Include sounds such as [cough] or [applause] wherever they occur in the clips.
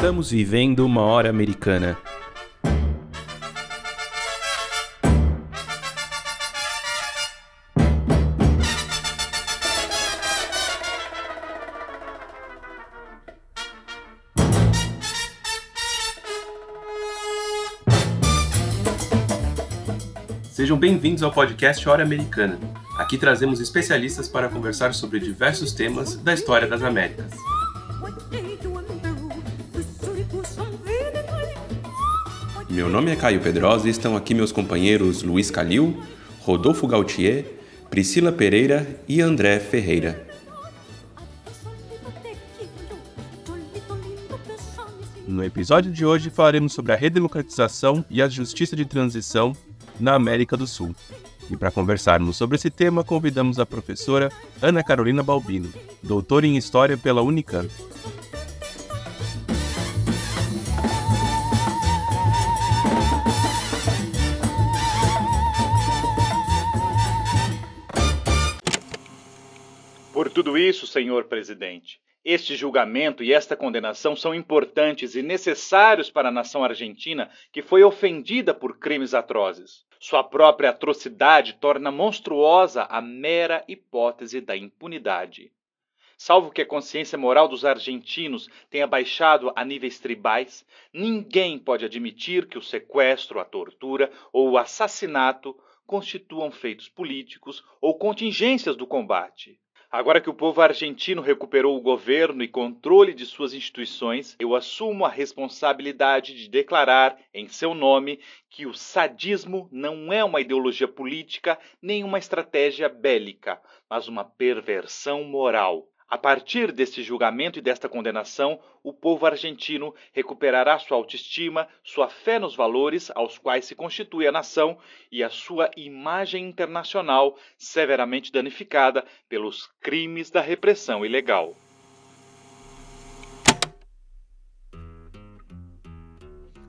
Estamos vivendo uma hora americana. Sejam bem-vindos ao podcast Hora Americana. Aqui trazemos especialistas para conversar sobre diversos temas da história das Américas. Meu nome é Caio Pedrosa e estão aqui meus companheiros Luiz Calil, Rodolfo Gautier, Priscila Pereira e André Ferreira. No episódio de hoje falaremos sobre a redemocratização e a justiça de transição na América do Sul. E para conversarmos sobre esse tema, convidamos a professora Ana Carolina Balbino, doutora em História pela Unicamp. Por tudo isso, senhor presidente, este julgamento e esta condenação são importantes e necessários para a nação argentina que foi ofendida por crimes atrozes. Sua própria atrocidade torna monstruosa a mera hipótese da impunidade. Salvo que a consciência moral dos argentinos tenha baixado a níveis tribais, ninguém pode admitir que o sequestro, a tortura ou o assassinato constituam feitos políticos ou contingências do combate. Agora que o povo argentino recuperou o governo e controle de suas instituições, eu assumo a responsabilidade de declarar, em seu nome, que o sadismo não é uma ideologia política nem uma estratégia bélica, mas uma perversão moral. A partir deste julgamento e desta condenação, o povo argentino recuperará sua autoestima, sua fé nos valores aos quais se constitui a nação e a sua imagem internacional severamente danificada pelos crimes da repressão ilegal.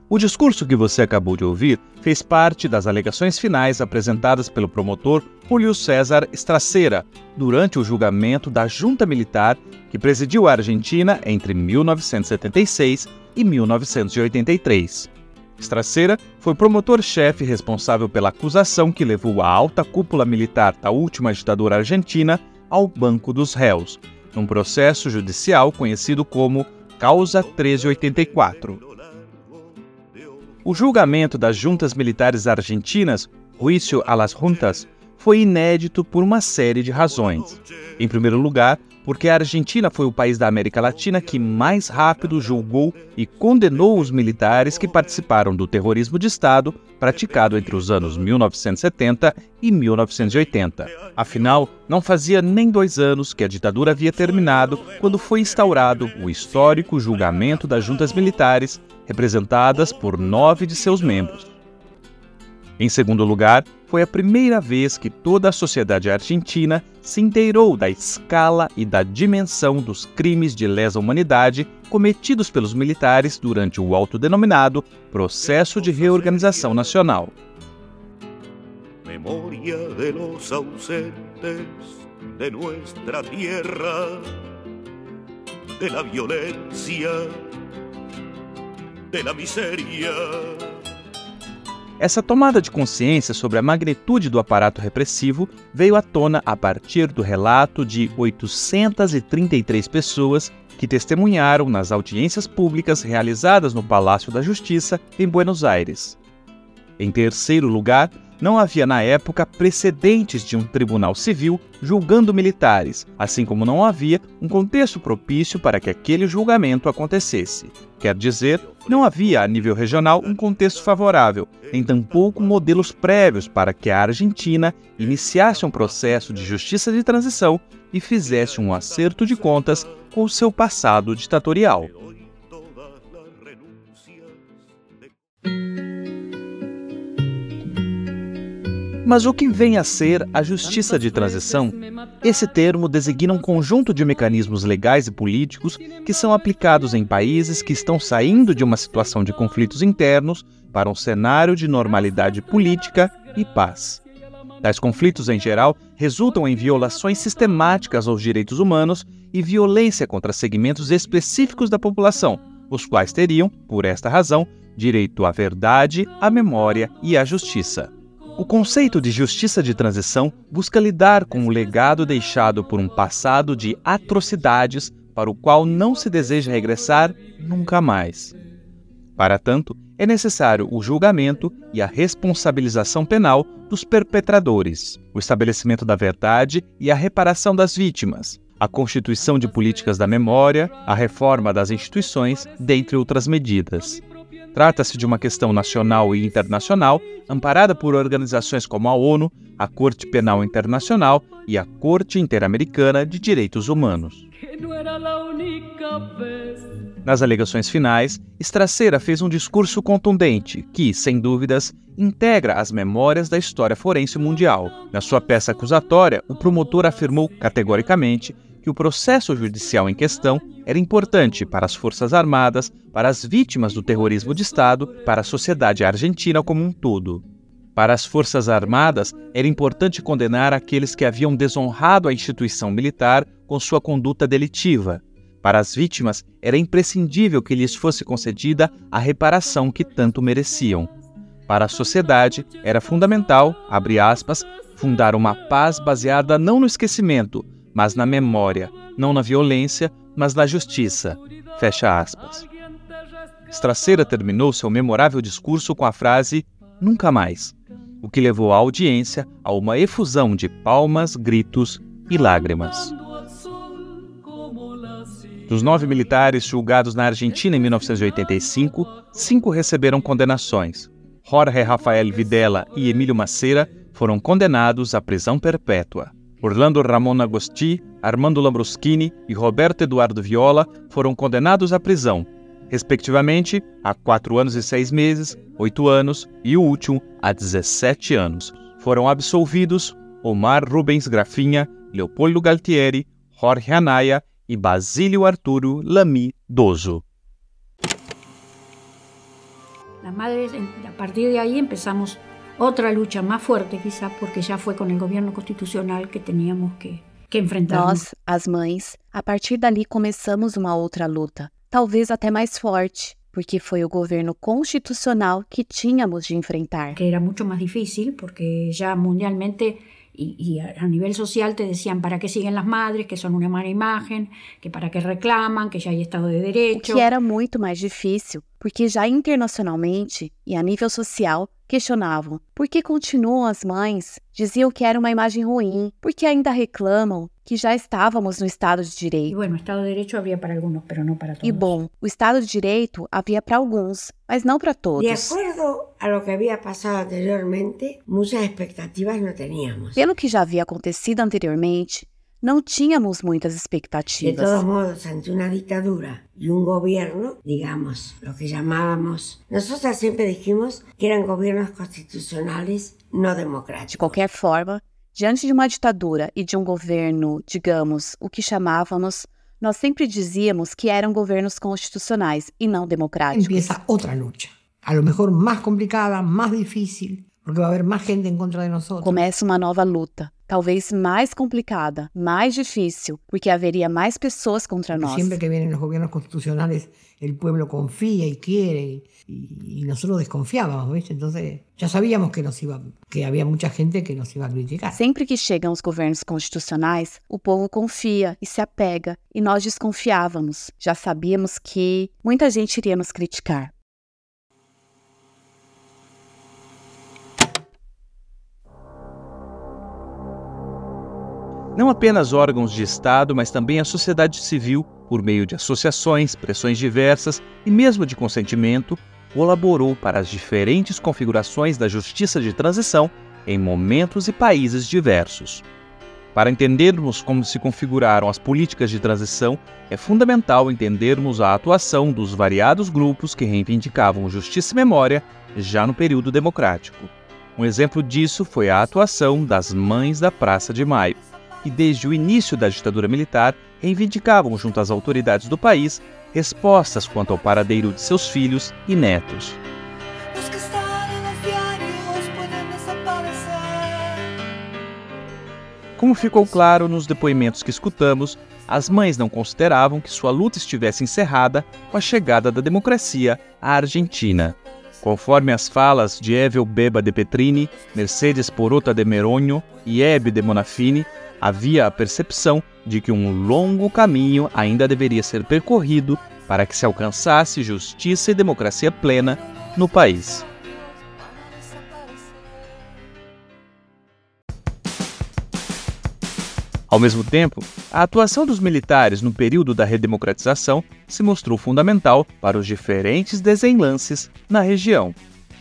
O discurso que você acabou de ouvir fez parte das alegações finais apresentadas pelo promotor Julio César Stracera durante o julgamento da junta militar que presidiu a Argentina entre 1976 e 1983. Stracera foi promotor-chefe responsável pela acusação que levou a alta cúpula militar da última ditadura argentina ao banco dos réus, num processo judicial conhecido como Causa 1384. O julgamento das juntas militares argentinas, Juicio a las Juntas, foi inédito por uma série de razões. Em primeiro lugar, porque a Argentina foi o país da América Latina que mais rápido julgou e condenou os militares que participaram do terrorismo de Estado praticado entre os anos 1970 e 1980. Afinal, não fazia nem dois anos que a ditadura havia terminado quando foi instaurado o histórico julgamento das juntas militares representadas por nove de seus membros. Em segundo lugar, foi a primeira vez que toda a sociedade argentina se inteirou da escala e da dimensão dos crimes de lesa humanidade cometidos pelos militares durante o autodenominado Processo de Reorganização Nacional. Memória de los ausentes de nuestra tierra, de la violencia de miséria. Essa tomada de consciência sobre a magnitude do aparato repressivo veio à tona a partir do relato de 833 pessoas que testemunharam nas audiências públicas realizadas no Palácio da Justiça, em Buenos Aires. Em terceiro lugar, não havia na época precedentes de um tribunal civil julgando militares, assim como não havia um contexto propício para que aquele julgamento acontecesse. Quer dizer, não havia a nível regional um contexto favorável, nem tampouco modelos prévios para que a Argentina iniciasse um processo de justiça de transição e fizesse um acerto de contas com o seu passado ditatorial. Mas o que vem a ser a justiça de transição? Esse termo designa um conjunto de mecanismos legais e políticos que são aplicados em países que estão saindo de uma situação de conflitos internos para um cenário de normalidade política e paz. Tais conflitos, em geral, resultam em violações sistemáticas aos direitos humanos e violência contra segmentos específicos da população, os quais teriam, por esta razão, direito à verdade, à memória e à justiça. O conceito de justiça de transição busca lidar com o legado deixado por um passado de atrocidades para o qual não se deseja regressar nunca mais. Para tanto, é necessário o julgamento e a responsabilização penal dos perpetradores, o estabelecimento da verdade e a reparação das vítimas, a constituição de políticas da memória, a reforma das instituições, dentre outras medidas. Trata-se de uma questão nacional e internacional, amparada por organizações como a ONU, a Corte Penal Internacional e a Corte Interamericana de Direitos Humanos. Nas alegações finais, Estraceira fez um discurso contundente que, sem dúvidas, integra as memórias da história forense mundial. Na sua peça acusatória, o promotor afirmou categoricamente que o processo judicial em questão era importante para as Forças Armadas, para as vítimas do terrorismo de Estado, para a sociedade argentina como um todo. Para as Forças Armadas, era importante condenar aqueles que haviam desonrado a instituição militar com sua conduta delitiva. Para as vítimas, era imprescindível que lhes fosse concedida a reparação que tanto mereciam. Para a sociedade, era fundamental, abre aspas, fundar uma paz baseada não no esquecimento, mas na memória, não na violência, mas na justiça. Fecha aspas. Straceira terminou seu memorável discurso com a frase nunca mais, o que levou a audiência a uma efusão de palmas, gritos e lágrimas. Dos nove militares julgados na Argentina em 1985, cinco receberam condenações. Jorge Rafael Videla e Emílio Maceira foram condenados à prisão perpétua. Orlando Ramon Agosti, Armando Lambruschini e Roberto Eduardo Viola foram condenados à prisão, respectivamente a quatro anos e seis meses, oito anos e o último a 17 anos. Foram absolvidos Omar Rubens Grafinha, Leopoldo Galtieri, Jorge Anaya e Basílio Arturo Lamy Doso. A partir de ahí empezamos otra lucha más fuerte quizás porque ya fue con el gobierno constitucional que teníamos que, que enfrentar. Nós, as mães, a partir dali começamos uma outra luta, talvez até mais forte, porque foi o governo constitucional que tínhamos de enfrentar. Que era muito mais difícil porque já mundialmente y, y, a nivel social te decían para qué siguen las madres, que son una mala imagen, que para qué reclaman, que ya hay Estado de Derecho. O que era muito mais difícil, porque já internacionalmente e a nível social questionavam por que continuam as mães, diziam que era uma imagem ruim, porque ainda reclamam que já estávamos no Estado de Direito. E bueno, Estado de Direito havia para alguns, mas não para todos. E bom, o Estado de Direito havia para alguns, mas não para todos. De acordo a lo que havia passado anteriormente, muitas expectativas não teníamos. Pelo que já havia acontecido anteriormente, não tínhamos muitas expectativas. De todos modos, ante uma ditadura e um governo, digamos, o que chamávamos, nós sempre dijimos que eram governos constitucionais não democráticos. De qualquer forma, diante de uma ditadura e de um governo, digamos, o que chamávamos, nós sempre dizíamos que eram governos constitucionais e não democráticos. Empieza outra luta, a lo mejor mais complicada, mais difícil, porque vai haver mais gente em contra de nós. Começa uma nova luta, talvez mais complicada, mais difícil, porque haveria mais pessoas contra nós. Sempre que vêm os governos constitucionais, o povo confia e quer, e, nós desconfiávamos, ¿viste? Então, já sabíamos que nos iba, que havia muita gente que nos ia criticar. Sempre que chegam os governos constitucionais, o povo confia e se apega, e nós desconfiávamos. Já sabíamos que muita gente iria nos criticar. Não apenas órgãos de Estado, mas também a sociedade civil, por meio de associações, pressões diversas e mesmo de consentimento, colaborou para as diferentes configurações da justiça de transição em momentos e países diversos. Para entendermos como se configuraram as políticas de transição, é fundamental entendermos a atuação dos variados grupos que reivindicavam justiça e memória já no período democrático. Um exemplo disso foi a atuação das Mães da Praça de Maio que desde o início da ditadura militar reivindicavam junto às autoridades do país respostas quanto ao paradeiro de seus filhos e netos. Como ficou claro nos depoimentos que escutamos, as mães não consideravam que sua luta estivesse encerrada com a chegada da democracia à Argentina. Conforme as falas de Evel Beba de Petrini, Mercedes Porota de Meronho e Hebe de Monafini, havia a percepção de que um longo caminho ainda deveria ser percorrido para que se alcançasse justiça e democracia plena no país. Ao mesmo tempo, a atuação dos militares no período da redemocratização se mostrou fundamental para os diferentes desenlances na região.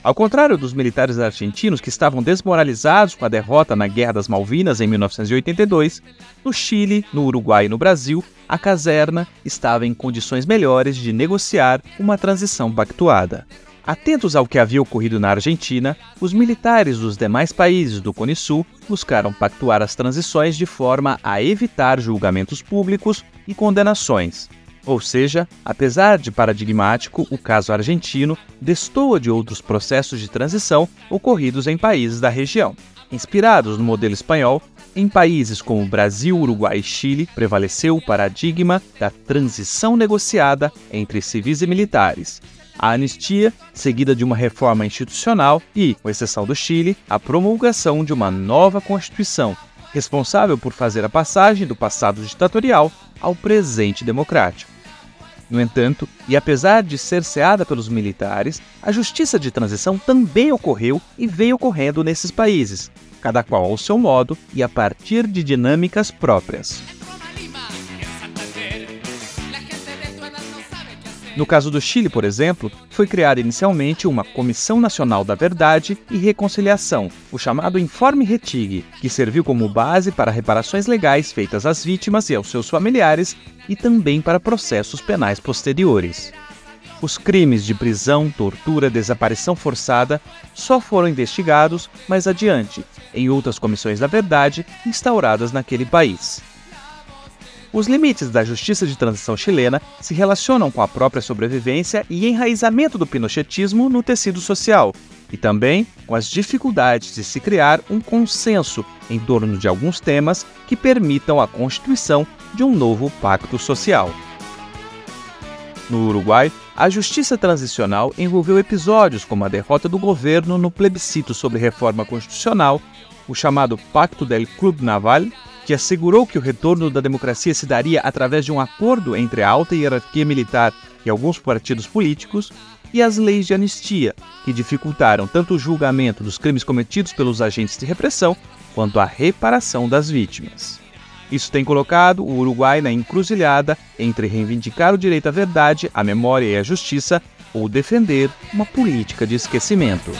Ao contrário dos militares argentinos que estavam desmoralizados com a derrota na Guerra das Malvinas em 1982, no Chile, no Uruguai e no Brasil, a caserna estava em condições melhores de negociar uma transição pactuada. Atentos ao que havia ocorrido na Argentina, os militares dos demais países do Cone Sul buscaram pactuar as transições de forma a evitar julgamentos públicos e condenações. Ou seja, apesar de paradigmático, o caso argentino destoa de outros processos de transição ocorridos em países da região. Inspirados no modelo espanhol, em países como Brasil, Uruguai e Chile, prevaleceu o paradigma da transição negociada entre civis e militares, a anistia, seguida de uma reforma institucional e, com exceção do Chile, a promulgação de uma nova Constituição, responsável por fazer a passagem do passado ditatorial ao presente democrático. No entanto, e apesar de ser ceada pelos militares, a justiça de transição também ocorreu e veio ocorrendo nesses países, cada qual ao seu modo e a partir de dinâmicas próprias. No caso do Chile, por exemplo, foi criada inicialmente uma Comissão Nacional da Verdade e Reconciliação, o chamado Informe Retig, que serviu como base para reparações legais feitas às vítimas e aos seus familiares e também para processos penais posteriores. Os crimes de prisão, tortura, desaparição forçada só foram investigados mais adiante, em outras comissões da verdade instauradas naquele país. Os limites da justiça de transição chilena se relacionam com a própria sobrevivência e enraizamento do pinochetismo no tecido social, e também com as dificuldades de se criar um consenso em torno de alguns temas que permitam a constituição de um novo pacto social. No Uruguai, a justiça transicional envolveu episódios como a derrota do governo no plebiscito sobre reforma constitucional, o chamado Pacto del Club Naval que assegurou que o retorno da democracia se daria através de um acordo entre a alta hierarquia militar e alguns partidos políticos, e as leis de anistia, que dificultaram tanto o julgamento dos crimes cometidos pelos agentes de repressão quanto a reparação das vítimas. Isso tem colocado o Uruguai na encruzilhada entre reivindicar o direito à verdade, à memória e à justiça ou defender uma política de esquecimento.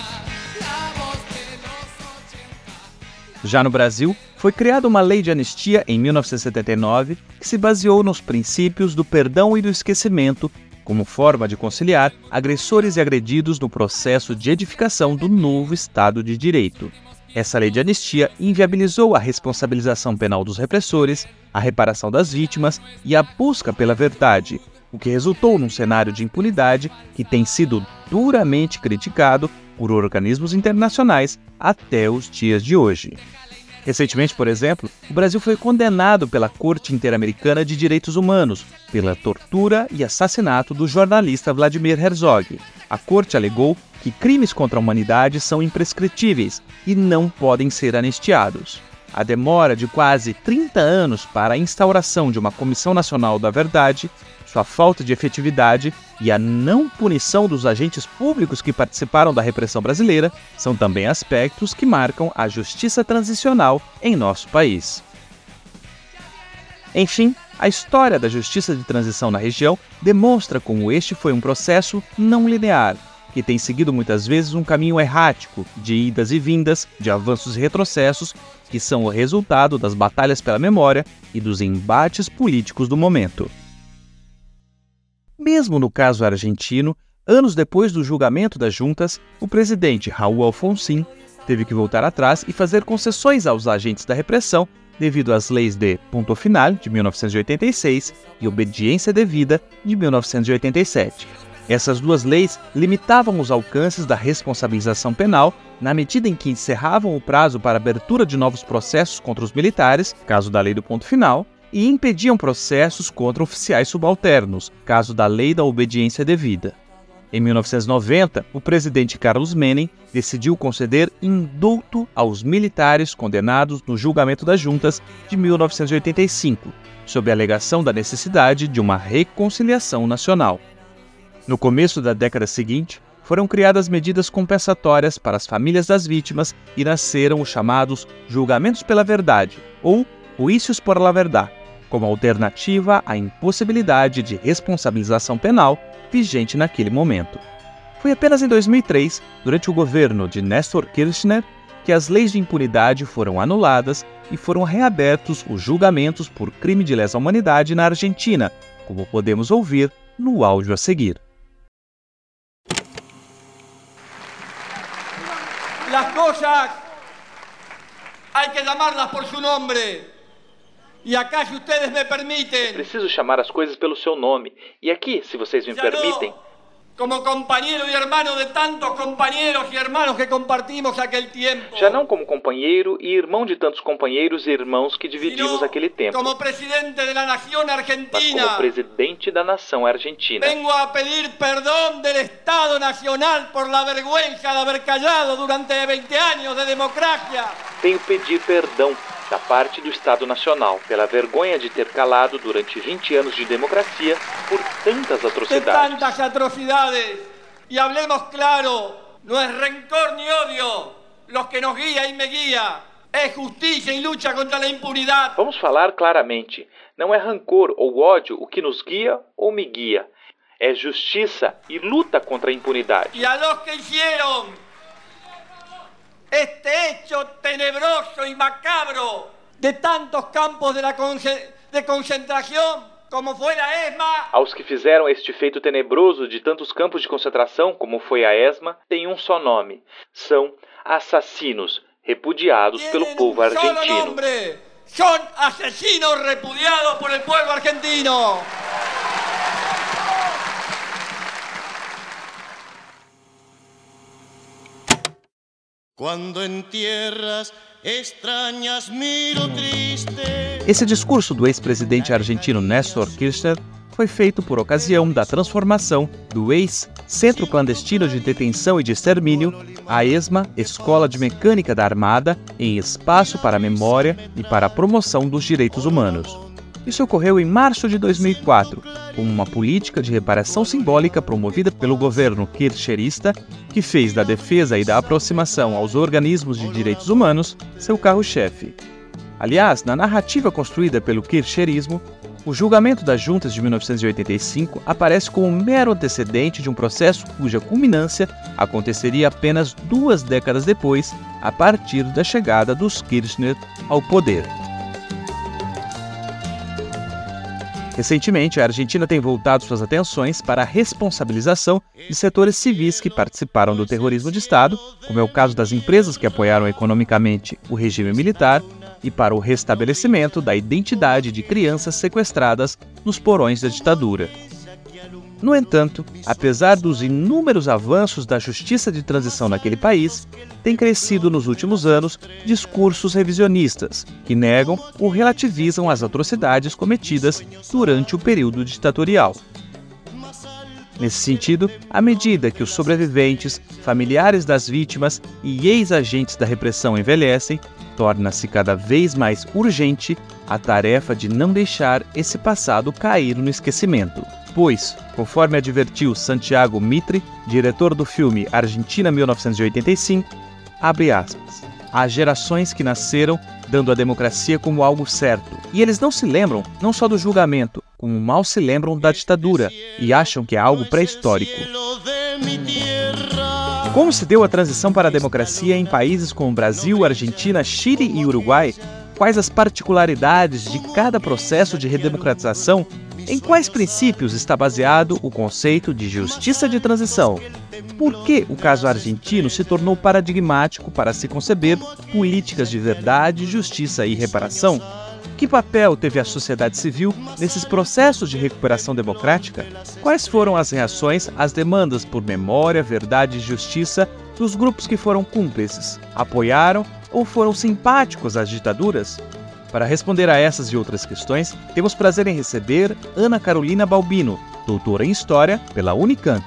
Já no Brasil, foi criada uma lei de anistia em 1979 que se baseou nos princípios do perdão e do esquecimento como forma de conciliar agressores e agredidos no processo de edificação do novo Estado de Direito. Essa lei de anistia inviabilizou a responsabilização penal dos repressores, a reparação das vítimas e a busca pela verdade, o que resultou num cenário de impunidade que tem sido duramente criticado por organismos internacionais até os dias de hoje. Recentemente, por exemplo, o Brasil foi condenado pela Corte Interamericana de Direitos Humanos pela tortura e assassinato do jornalista Vladimir Herzog. A corte alegou que crimes contra a humanidade são imprescritíveis e não podem ser anistiados. A demora de quase 30 anos para a instauração de uma Comissão Nacional da Verdade sua falta de efetividade e a não punição dos agentes públicos que participaram da repressão brasileira são também aspectos que marcam a justiça transicional em nosso país. Enfim, a história da justiça de transição na região demonstra como este foi um processo não linear, que tem seguido muitas vezes um caminho errático de idas e vindas, de avanços e retrocessos, que são o resultado das batalhas pela memória e dos embates políticos do momento. Mesmo no caso argentino, anos depois do julgamento das juntas, o presidente Raul Alfonsín teve que voltar atrás e fazer concessões aos agentes da repressão devido às leis de Ponto Final, de 1986, e Obediência Devida, de 1987. Essas duas leis limitavam os alcances da responsabilização penal na medida em que encerravam o prazo para abertura de novos processos contra os militares, caso da lei do ponto final, e impediam processos contra oficiais subalternos, caso da lei da obediência devida. Em 1990, o presidente Carlos Menem decidiu conceder indulto aos militares condenados no julgamento das juntas de 1985, sob a alegação da necessidade de uma reconciliação nacional. No começo da década seguinte, foram criadas medidas compensatórias para as famílias das vítimas e nasceram os chamados julgamentos pela verdade, ou juízos por la verdad, como alternativa à impossibilidade de responsabilização penal vigente naquele momento. Foi apenas em 2003, durante o governo de Néstor Kirchner, que as leis de impunidade foram anuladas e foram reabertos os julgamentos por crime de lesa humanidade na Argentina, como podemos ouvir no áudio a seguir. Las cosas hay que llamarlas por su nombre. E acá, se vocês me permitem. Preciso chamar as coisas pelo seu nome. E aqui, se vocês me permitem. Como companheiro e irmão de tantos companheiros e irmãos que compartimos aquele tempo. Já não como companheiro e irmão de tantos companheiros e irmãos que dividimos aquele tempo. Como presidente da nação argentina. Mas como presidente da nação argentina. Vengo a pedir perdão do Estado Nacional por la vergüenza de haber callado durante 20 anos de democracia. Venho pedir perdão da parte do Estado Nacional pela vergonha de ter calado durante 20 anos de democracia por tantas atrocidades. De tantas atrocidades. E hablemos claro, não é rencor ni odio los que nos guia e me guia. É justiça e luta contra a impunidade. Vamos falar claramente. Não é rancor ou ódio o que nos guia ou me guia. É justiça e luta contra a impunidade. E a los que hicieron este hecho tenebroso y macabro de tantos campos de, la de concentración como foi a ESMA. Aos que fizeram este feito tenebroso de tantos campos de concentração, como foi a ESMA, tem um só nome: são assassinos repudiados pelo povo argentino. São assassinos repudiados por el pueblo argentino. Quando em tierras extrañas miro triste. Esse discurso do ex-presidente argentino Néstor Kirchner foi feito por ocasião da transformação do ex-Centro Clandestino de Detenção e de Extermínio, a ESMA, Escola de Mecânica da Armada, em espaço para a memória e para a promoção dos direitos humanos. Isso ocorreu em março de 2004, com uma política de reparação simbólica promovida pelo governo kirchnerista, que fez da defesa e da aproximação aos organismos de direitos humanos seu carro-chefe. Aliás, na narrativa construída pelo kirchnerismo, o julgamento das juntas de 1985 aparece como um mero antecedente de um processo cuja culminância aconteceria apenas duas décadas depois, a partir da chegada dos Kirchner ao poder. Recentemente, a Argentina tem voltado suas atenções para a responsabilização de setores civis que participaram do terrorismo de Estado, como é o caso das empresas que apoiaram economicamente o regime militar, e para o restabelecimento da identidade de crianças sequestradas nos porões da ditadura. No entanto, apesar dos inúmeros avanços da justiça de transição naquele país, tem crescido nos últimos anos discursos revisionistas que negam ou relativizam as atrocidades cometidas durante o período ditatorial. Nesse sentido, à medida que os sobreviventes, familiares das vítimas e ex-agentes da repressão envelhecem, torna-se cada vez mais urgente a tarefa de não deixar esse passado cair no esquecimento. Pois, conforme advertiu Santiago Mitre, diretor do filme Argentina 1985, abre aspas, há gerações que nasceram dando a democracia como algo certo, e eles não se lembram não só do julgamento, como mal se lembram da ditadura e acham que é algo pré-histórico. Como se deu a transição para a democracia em países como Brasil, Argentina, Chile e Uruguai? Quais as particularidades de cada processo de redemocratização em quais princípios está baseado o conceito de justiça de transição? por que o caso argentino se tornou paradigmático para se conceber políticas de verdade, justiça e reparação? Que papel teve a sociedade civil nesses processos de recuperação democrática? Quais foram as reações às demandas por memória, verdade e justiça dos grupos que foram cúmplices? Apoiaram ou foram simpáticos às ditaduras? Para responder a essas e outras questões, temos prazer em receber Ana Carolina Balbino, doutora em História pela Unicamp.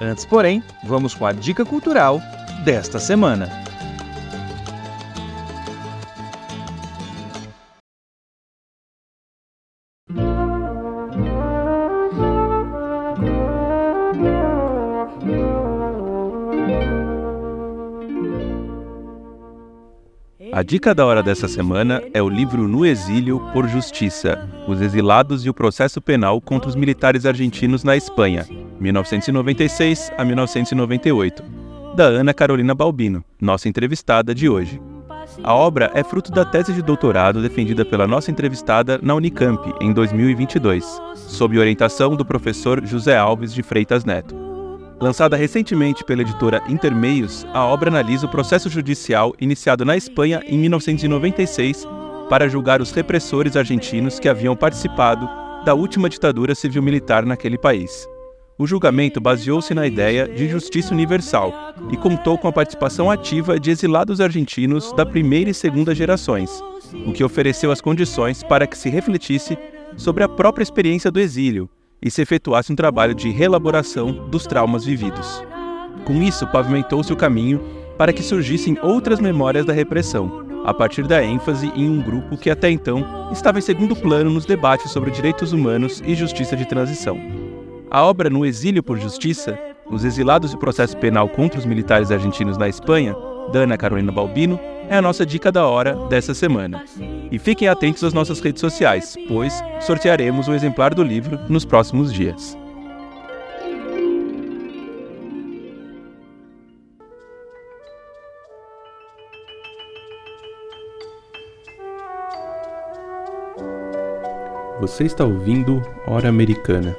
Antes, porém, vamos com a dica cultural desta semana. A dica da hora dessa semana é o livro No Exílio por Justiça: Os Exilados e o Processo Penal contra os Militares Argentinos na Espanha, 1996 a 1998, da Ana Carolina Balbino, nossa entrevistada de hoje. A obra é fruto da tese de doutorado defendida pela nossa entrevistada na Unicamp em 2022, sob orientação do professor José Alves de Freitas Neto. Lançada recentemente pela editora Intermeios, a obra analisa o processo judicial iniciado na Espanha em 1996 para julgar os repressores argentinos que haviam participado da última ditadura civil-militar naquele país. O julgamento baseou-se na ideia de justiça universal e contou com a participação ativa de exilados argentinos da primeira e segunda gerações, o que ofereceu as condições para que se refletisse sobre a própria experiência do exílio e se efetuasse um trabalho de reelaboração dos traumas vividos. Com isso, pavimentou-se o caminho para que surgissem outras memórias da repressão, a partir da ênfase em um grupo que até então estava em segundo plano nos debates sobre direitos humanos e justiça de transição. A obra No Exílio por Justiça, Os Exilados e o Processo Penal contra os Militares Argentinos na Espanha, da Ana Carolina Balbino, é a nossa dica da hora dessa semana. E fiquem atentos às nossas redes sociais, pois sortearemos um exemplar do livro nos próximos dias. Você está ouvindo Hora Americana.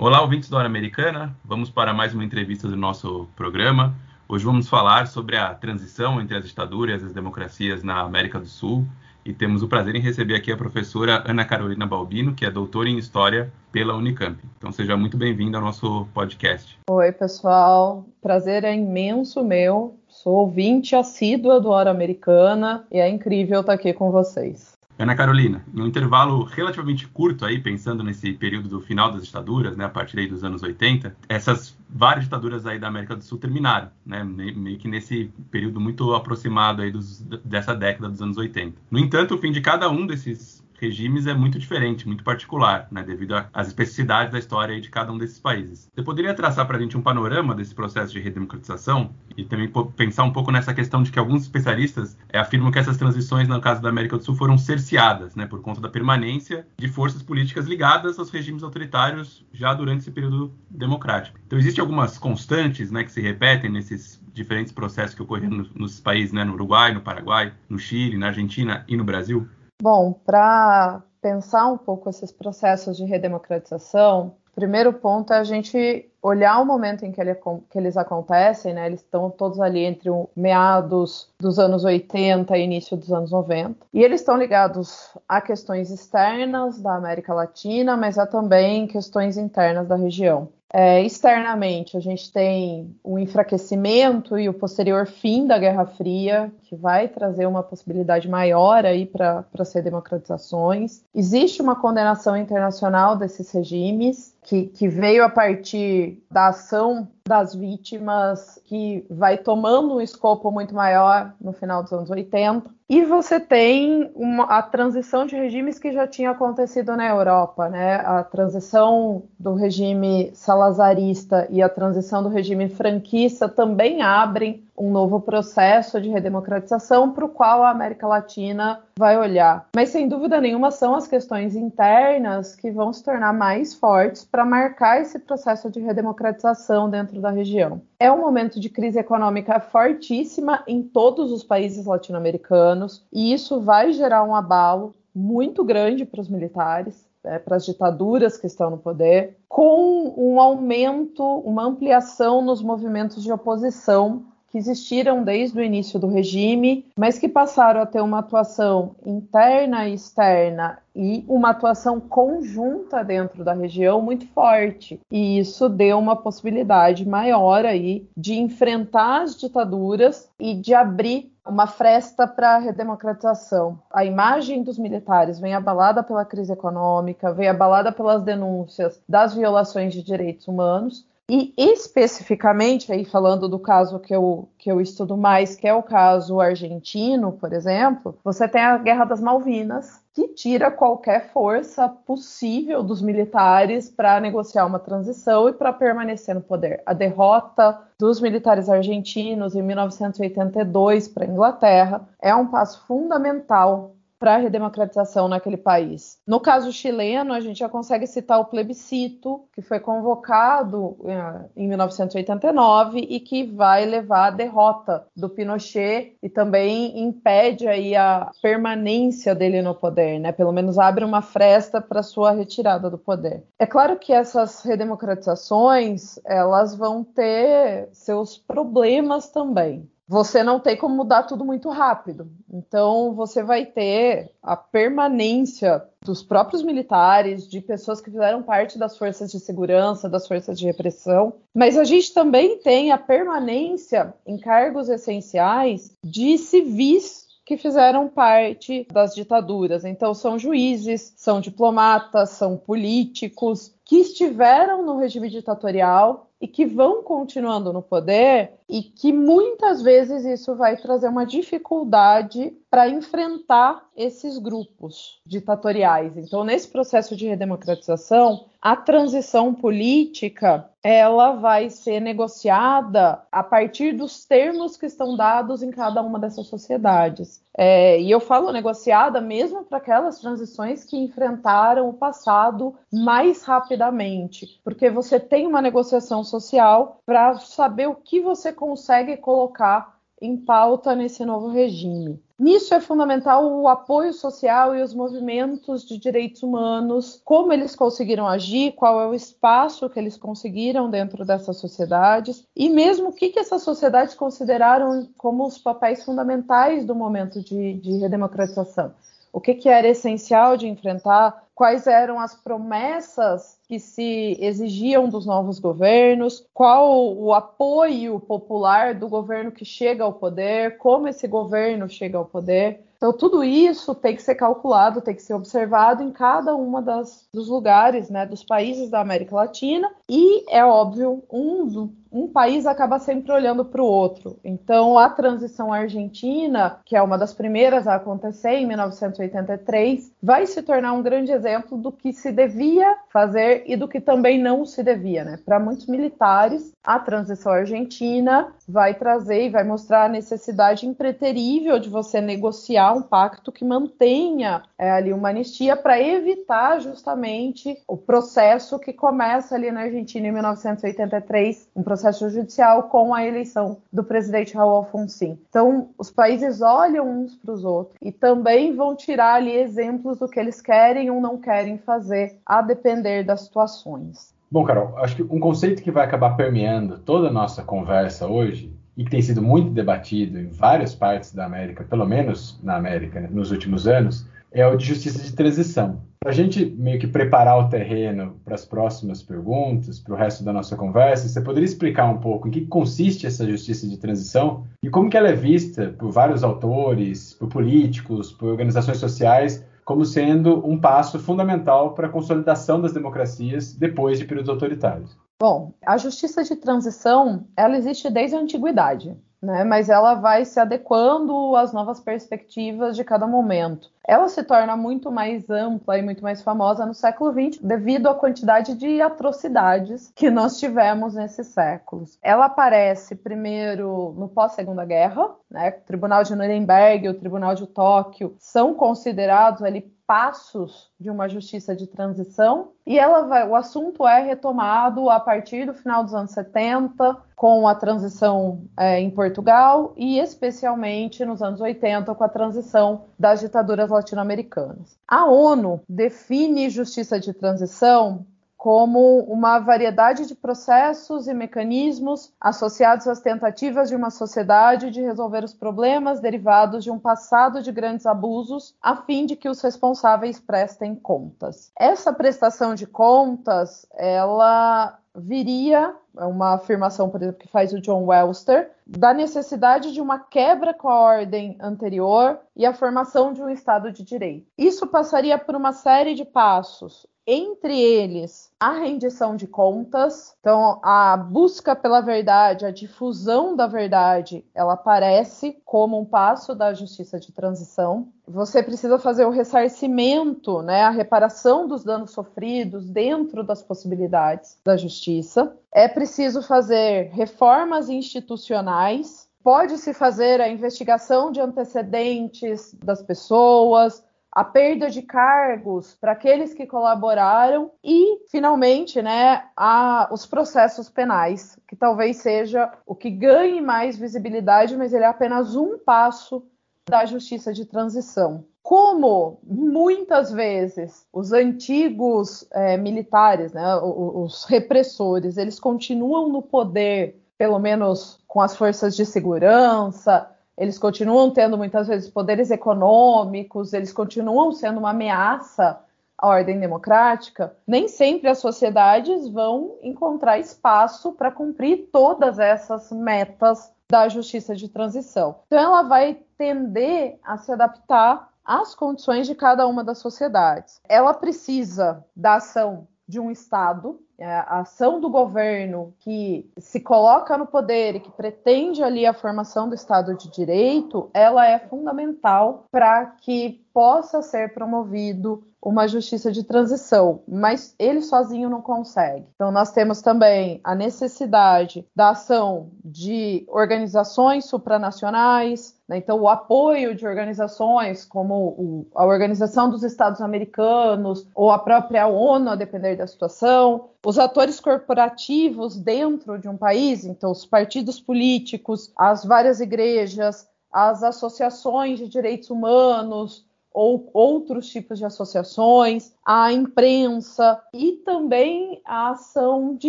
Olá, ouvintes da Hora Americana. Vamos para mais uma entrevista do nosso programa. Hoje vamos falar sobre a transição entre as ditaduras e as democracias na América do Sul. E temos o prazer em receber aqui a professora Ana Carolina Balbino, que é doutora em História pela Unicamp. Então seja muito bem-vinda ao nosso podcast. Oi, pessoal. Prazer é imenso meu. Sou ouvinte assídua do Hora Americana e é incrível estar aqui com vocês. Ana Carolina, num intervalo relativamente curto aí, pensando nesse período do final das ditaduras, né, a partir aí dos anos 80, essas várias ditaduras aí da América do Sul terminaram, né, meio que nesse período muito aproximado aí dos, dessa década dos anos 80. No entanto, o fim de cada um desses regimes é muito diferente, muito particular, né, devido às especificidades da história de cada um desses países. Você poderia traçar para a gente um panorama desse processo de redemocratização e também pensar um pouco nessa questão de que alguns especialistas é, afirmam que essas transições, no caso da América do Sul, foram cerceadas, né, por conta da permanência de forças políticas ligadas aos regimes autoritários já durante esse período democrático. Então, existem algumas constantes, né, que se repetem nesses diferentes processos que ocorreram nos, nos países, né, no Uruguai, no Paraguai, no Chile, na Argentina e no Brasil? Bom, para pensar um pouco esses processos de redemocratização, primeiro ponto é a gente olhar o momento em que, ele, que eles acontecem, né? Eles estão todos ali entre o meados dos anos 80 e início dos anos 90. E eles estão ligados a questões externas da América Latina, mas a também questões internas da região. É, externamente, a gente tem o enfraquecimento e o posterior fim da Guerra Fria, que vai trazer uma possibilidade maior aí para as redemocratizações. Existe uma condenação internacional desses regimes, que, que veio a partir da ação das vítimas, que vai tomando um escopo muito maior no final dos anos 80. E você tem uma, a transição de regimes que já tinha acontecido na Europa, né? A transição do regime salazarista e a transição do regime franquista também abrem um novo processo de redemocratização para o qual a América Latina vai olhar. Mas sem dúvida nenhuma são as questões internas que vão se tornar mais fortes para marcar esse processo de redemocratização dentro da região. É um momento de crise econômica fortíssima em todos os países latino-americanos e isso vai gerar um abalo muito grande para os militares. é, para as ditaduras que estão no poder, com um aumento, uma ampliação nos movimentos de oposição que existiram desde o início do regime, mas que passaram a ter uma atuação interna e externa e uma atuação conjunta dentro da região muito forte. E isso deu uma possibilidade maior aí de enfrentar as ditaduras e de abrir uma fresta para a redemocratização. A imagem dos militares vem abalada pela crise econômica, vem abalada pelas denúncias das violações de direitos humanos, e especificamente, aí falando do caso que eu, que eu estudo mais, que é o caso argentino, por exemplo, você tem a Guerra das Malvinas, que tira qualquer força possível dos militares para negociar uma transição e para permanecer no poder. A derrota dos militares argentinos em 1982 para a Inglaterra é um passo fundamental para a redemocratização naquele país. No caso chileno, a gente já consegue citar o plebiscito, que foi convocado eh, em 1989 e que vai levar à derrota do Pinochet e também impede aí a permanência dele no poder, né? Pelo menos abre uma fresta para sua retirada do poder. É claro que essas redemocratizações, elas vão ter seus problemas também você não tem como mudar tudo muito rápido. Então, você vai ter a permanência dos próprios militares, de pessoas que fizeram parte das forças de segurança, das forças de repressão, mas a gente também tem a permanência em cargos essenciais de civis que fizeram parte das ditaduras. Então, são juízes, são diplomatas, são políticos que estiveram no regime ditatorial e que vão continuando no poder e que muitas vezes isso vai trazer uma dificuldade para enfrentar esses grupos ditatoriais. Então, nesse processo de redemocratização, a transição política ela vai ser negociada a partir dos termos que estão dados em cada uma dessas sociedades. É, e eu falo negociada mesmo para aquelas transições que enfrentaram o passado mais rapidamente, porque você tem uma negociação social para saber o que você consegue colocar em pauta nesse novo regime. Nisso é fundamental o apoio social e os movimentos de direitos humanos, como eles conseguiram agir, qual é o espaço que eles conseguiram dentro dessas sociedades e mesmo o que, que essas sociedades consideraram como os papéis fundamentais do momento de, de redemocratização. O que, que era essencial de enfrentar, quais eram as promessas que se exigiam dos novos governos, qual o apoio popular do governo que chega ao poder, como esse governo chega ao poder. Então, tudo isso tem que ser calculado, tem que ser observado em cada uma das, dos lugares, né, dos países da América Latina, e é óbvio, um, um país acaba sempre olhando para o outro. Então, a transição argentina, que é uma das primeiras a acontecer em 1983, vai se tornar um grande exemplo do que se devia fazer e do que também não se devia. Né? Para muitos militares, a transição argentina vai trazer e vai mostrar a necessidade impreterível de você negociar um pacto que mantenha é, ali uma anistia para evitar justamente o processo que começa ali na Argentina em 1983, um processo judicial com a eleição do presidente Raul Alfonsin. Então, os países olham uns para os outros e também vão tirar ali exemplos do que eles querem ou não querem fazer, a depender das situações. Bom, Carol, acho que um conceito que vai acabar permeando toda a nossa conversa hoje e que tem sido muito debatido em várias partes da América, pelo menos na América, né, nos últimos anos, é o de justiça de transição. Para a gente meio que preparar o terreno para as próximas perguntas, para o resto da nossa conversa, você poderia explicar um pouco em que consiste essa justiça de transição e como que ela é vista por vários autores, por políticos, por organizações sociais como sendo um passo fundamental para a consolidação das democracias depois de períodos autoritários. Bom, a justiça de transição, ela existe desde a antiguidade né? Mas ela vai se adequando às novas perspectivas de cada momento. Ela se torna muito mais ampla e muito mais famosa no século XX devido à quantidade de atrocidades que nós tivemos nesses séculos. Ela aparece primeiro no pós-Segunda Guerra, né? O Tribunal de Nuremberg o Tribunal de Tóquio são considerados ali passos de uma justiça de transição e ela vai, o assunto é retomado a partir do final dos anos 70 com a transição é, em Portugal e especialmente nos anos 80 com a transição das ditaduras latino-americanas. A ONU define justiça de transição como uma variedade de processos e mecanismos associados às tentativas de uma sociedade de resolver os problemas derivados de um passado de grandes abusos, a fim de que os responsáveis prestem contas. Essa prestação de contas, ela viria é uma afirmação, por exemplo, que faz o John Welster, da necessidade de uma quebra com a ordem anterior e a formação de um Estado de Direito. Isso passaria por uma série de passos entre eles a rendição de contas, então a busca pela verdade, a difusão da verdade, ela aparece como um passo da justiça de transição. Você precisa fazer o ressarcimento, né, a reparação dos danos sofridos dentro das possibilidades da justiça. É preciso fazer reformas institucionais pode-se fazer a investigação de antecedentes das pessoas, a perda de cargos para aqueles que colaboraram e, finalmente, né, a, os processos penais, que talvez seja o que ganhe mais visibilidade, mas ele é apenas um passo da justiça de transição. Como muitas vezes os antigos é, militares, né, os, os repressores, eles continuam no poder, pelo menos com as forças de segurança, eles continuam tendo muitas vezes poderes econômicos, eles continuam sendo uma ameaça à ordem democrática, nem sempre as sociedades vão encontrar espaço para cumprir todas essas metas da justiça de transição. Então, ela vai tender a se adaptar às condições de cada uma das sociedades. Ela precisa da ação de um Estado é, a ação do governo que se coloca no poder e que pretende ali a formação do Estado de Direito, ela é fundamental para que possa ser promovido uma justiça de transição, mas ele sozinho não consegue. Então, nós temos também a necessidade da ação de organizações supranacionais, né? então, o apoio de organizações como a Organização dos Estados Americanos ou a própria ONU, a depender da situação, os atores corporativos dentro de um país, então, os partidos políticos, as várias igrejas, as associações de direitos humanos, ou outros tipos de associações, a imprensa e também a ação de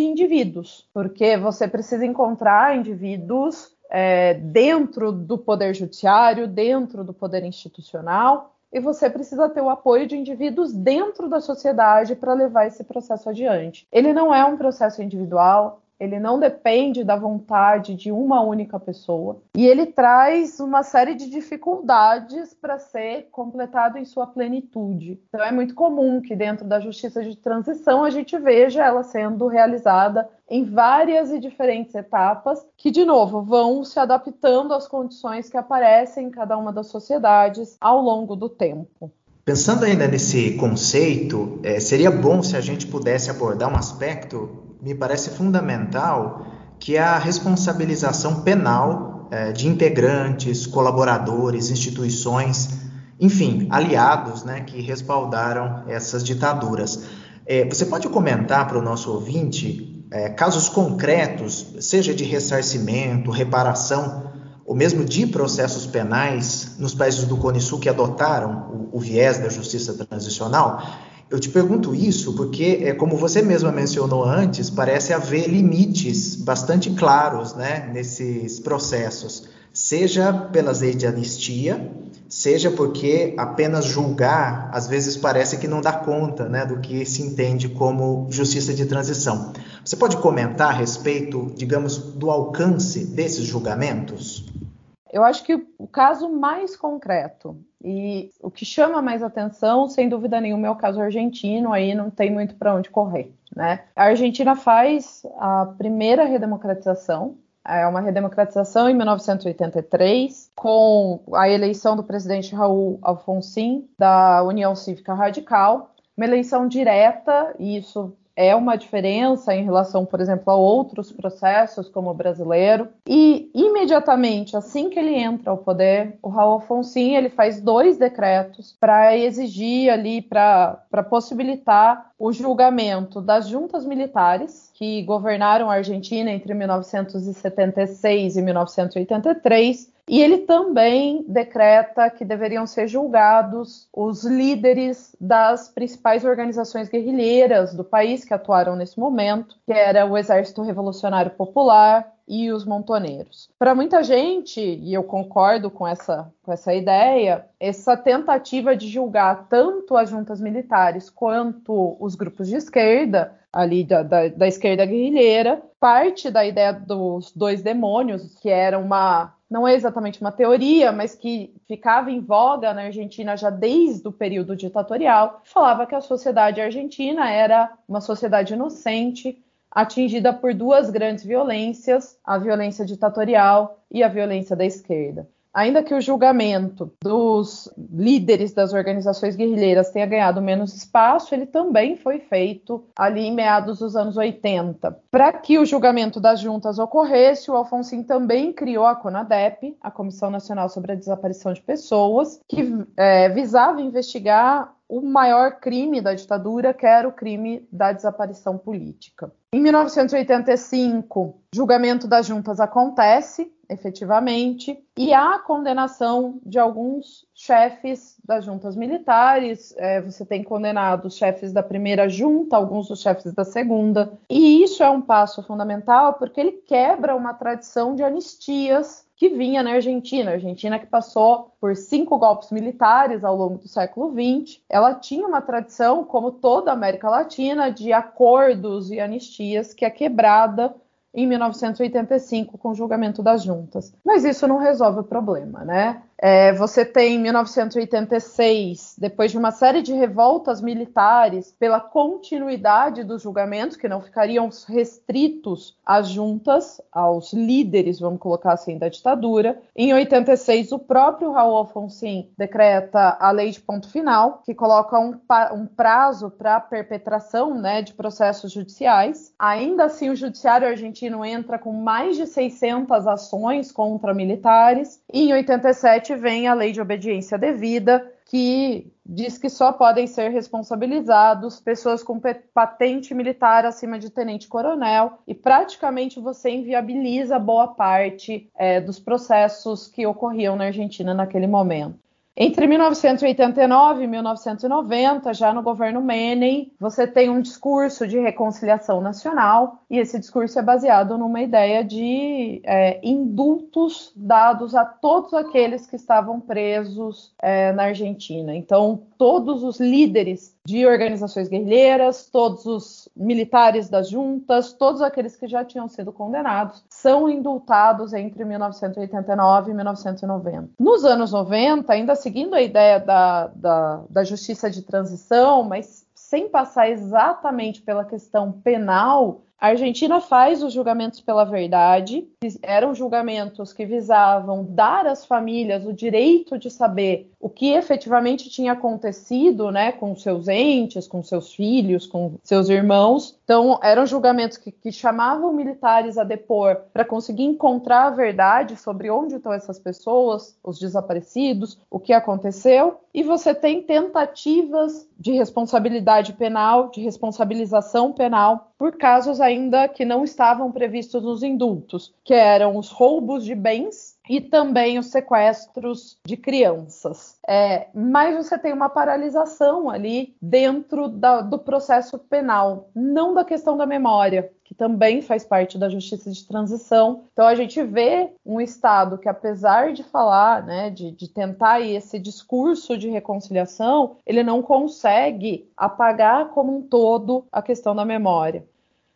indivíduos, porque você precisa encontrar indivíduos é, dentro do poder judiciário, dentro do poder institucional, e você precisa ter o apoio de indivíduos dentro da sociedade para levar esse processo adiante. Ele não é um processo individual, ele não depende da vontade de uma única pessoa e ele traz uma série de dificuldades para ser completado em sua plenitude. Então é muito comum que dentro da justiça de transição a gente veja ela sendo realizada em várias e diferentes etapas, que de novo vão se adaptando às condições que aparecem em cada uma das sociedades ao longo do tempo. Pensando ainda nesse conceito, é, seria bom se a gente pudesse abordar um aspecto me parece fundamental que a responsabilização penal é, de integrantes, colaboradores, instituições, enfim, aliados né, que respaldaram essas ditaduras. É, você pode comentar para o nosso ouvinte é, casos concretos, seja de ressarcimento, reparação, ou mesmo de processos penais nos países do Cone Sul que adotaram o, o viés da justiça transicional? Eu te pergunto isso porque, é, como você mesma mencionou antes, parece haver limites bastante claros né, nesses processos, seja pelas leis de anistia, seja porque apenas julgar às vezes parece que não dá conta né, do que se entende como justiça de transição. Você pode comentar a respeito, digamos, do alcance desses julgamentos? Eu acho que o caso mais concreto e o que chama mais atenção, sem dúvida nenhuma, é o caso argentino, aí não tem muito para onde correr. Né? A Argentina faz a primeira redemocratização, é uma redemocratização em 1983, com a eleição do presidente Raul Alfonsin, da União Cívica Radical, uma eleição direta, e isso é uma diferença em relação, por exemplo, a outros processos como o brasileiro. E imediatamente, assim que ele entra ao poder, o Raul Afonso ele faz dois decretos para exigir ali, para possibilitar o julgamento das juntas militares que governaram a Argentina entre 1976 e 1983 E ele também decreta que deveriam ser julgados os líderes das principais organizações guerrilheiras do país que atuaram nesse momento, que era o Exército Revolucionário Popular, e os montoneiros. Para muita gente, e eu concordo com essa, com essa ideia, essa tentativa de julgar tanto as juntas militares quanto os grupos de esquerda, ali da, da, da esquerda guerrilheira, parte da ideia dos dois demônios, que era uma não é exatamente uma teoria, mas que ficava em voga na Argentina já desde o período ditatorial, falava que a sociedade argentina era uma sociedade inocente, atingida por duas grandes violências, a violência ditatorial e a violência da esquerda. Ainda que o julgamento dos líderes das organizações guerrilheiras tenha ganhado menos espaço, ele também foi feito ali em meados dos anos 80. Para que o julgamento das juntas ocorresse, o Alfonsin também criou a CONADEP, a Comissão Nacional sobre a Desaparição de Pessoas, que é, visava investigar o maior crime da ditadura, que era o crime da desaparição política. Em 1985, julgamento das juntas acontece, efetivamente, e há condenação de alguns chefes das juntas militares. É, você tem condenados chefes da primeira junta, alguns dos chefes da segunda, e isso é um passo fundamental porque ele quebra uma tradição de anistias que vinha na Argentina. A Argentina que passou por cinco golpes militares ao longo do século XX. Ela tinha uma tradição, como toda a América Latina, de acordos e anistias que é quebrada em 1985 com o julgamento das juntas. Mas isso não resolve o problema, né? É, você tem 1986, depois de uma série de revoltas militares pela continuidade dos julgamentos, que não ficariam restritos às juntas, aos líderes, vamos colocar assim, da ditadura. Em 86, o próprio Raul Alfonsin decreta a lei de ponto final, que coloca um, um prazo para perpetração né, de processos judiciais. Ainda assim, o judiciário argentino entra com mais de 600 ações contra militares. E em 87, vem a lei de obediência devida, que diz que só podem ser responsabilizados pessoas com patente militar acima de tenente-coronel, e praticamente você inviabiliza boa parte é, dos processos que ocorriam na Argentina naquele momento. Entre 1989 e 1990, já no governo Menem, você tem um discurso de reconciliação nacional, e esse discurso é baseado numa ideia de é, indultos dados a todos aqueles que estavam presos é, na Argentina. Então, todos os líderes de organizações guerrilheiras, todos os militares das juntas, todos aqueles que já tinham sido condenados, são indultados entre 1989 e 1990. Nos anos 90, ainda seguindo a ideia da, da, da justiça de transição, mas sem passar exatamente pela questão penal, a Argentina faz os julgamentos pela verdade, eram julgamentos que visavam dar às famílias o direito de saber o que efetivamente tinha acontecido né, com seus entes, com seus filhos, com seus irmãos. Então, eram julgamentos que, que chamavam militares a depor para conseguir encontrar a verdade sobre onde estão essas pessoas, os desaparecidos, o que aconteceu. E você tem tentativas de responsabilidade penal, de responsabilização penal, por casos ainda que não estavam previstos nos indultos, que eram os roubos de bens e também os sequestros de crianças. É, mas você tem uma paralisação ali dentro da, do processo penal, não da questão da memória, que também faz parte da justiça de transição. Então a gente vê um Estado que, apesar de falar, né, de, de tentar esse discurso de reconciliação, ele não consegue apagar como um todo a questão da memória.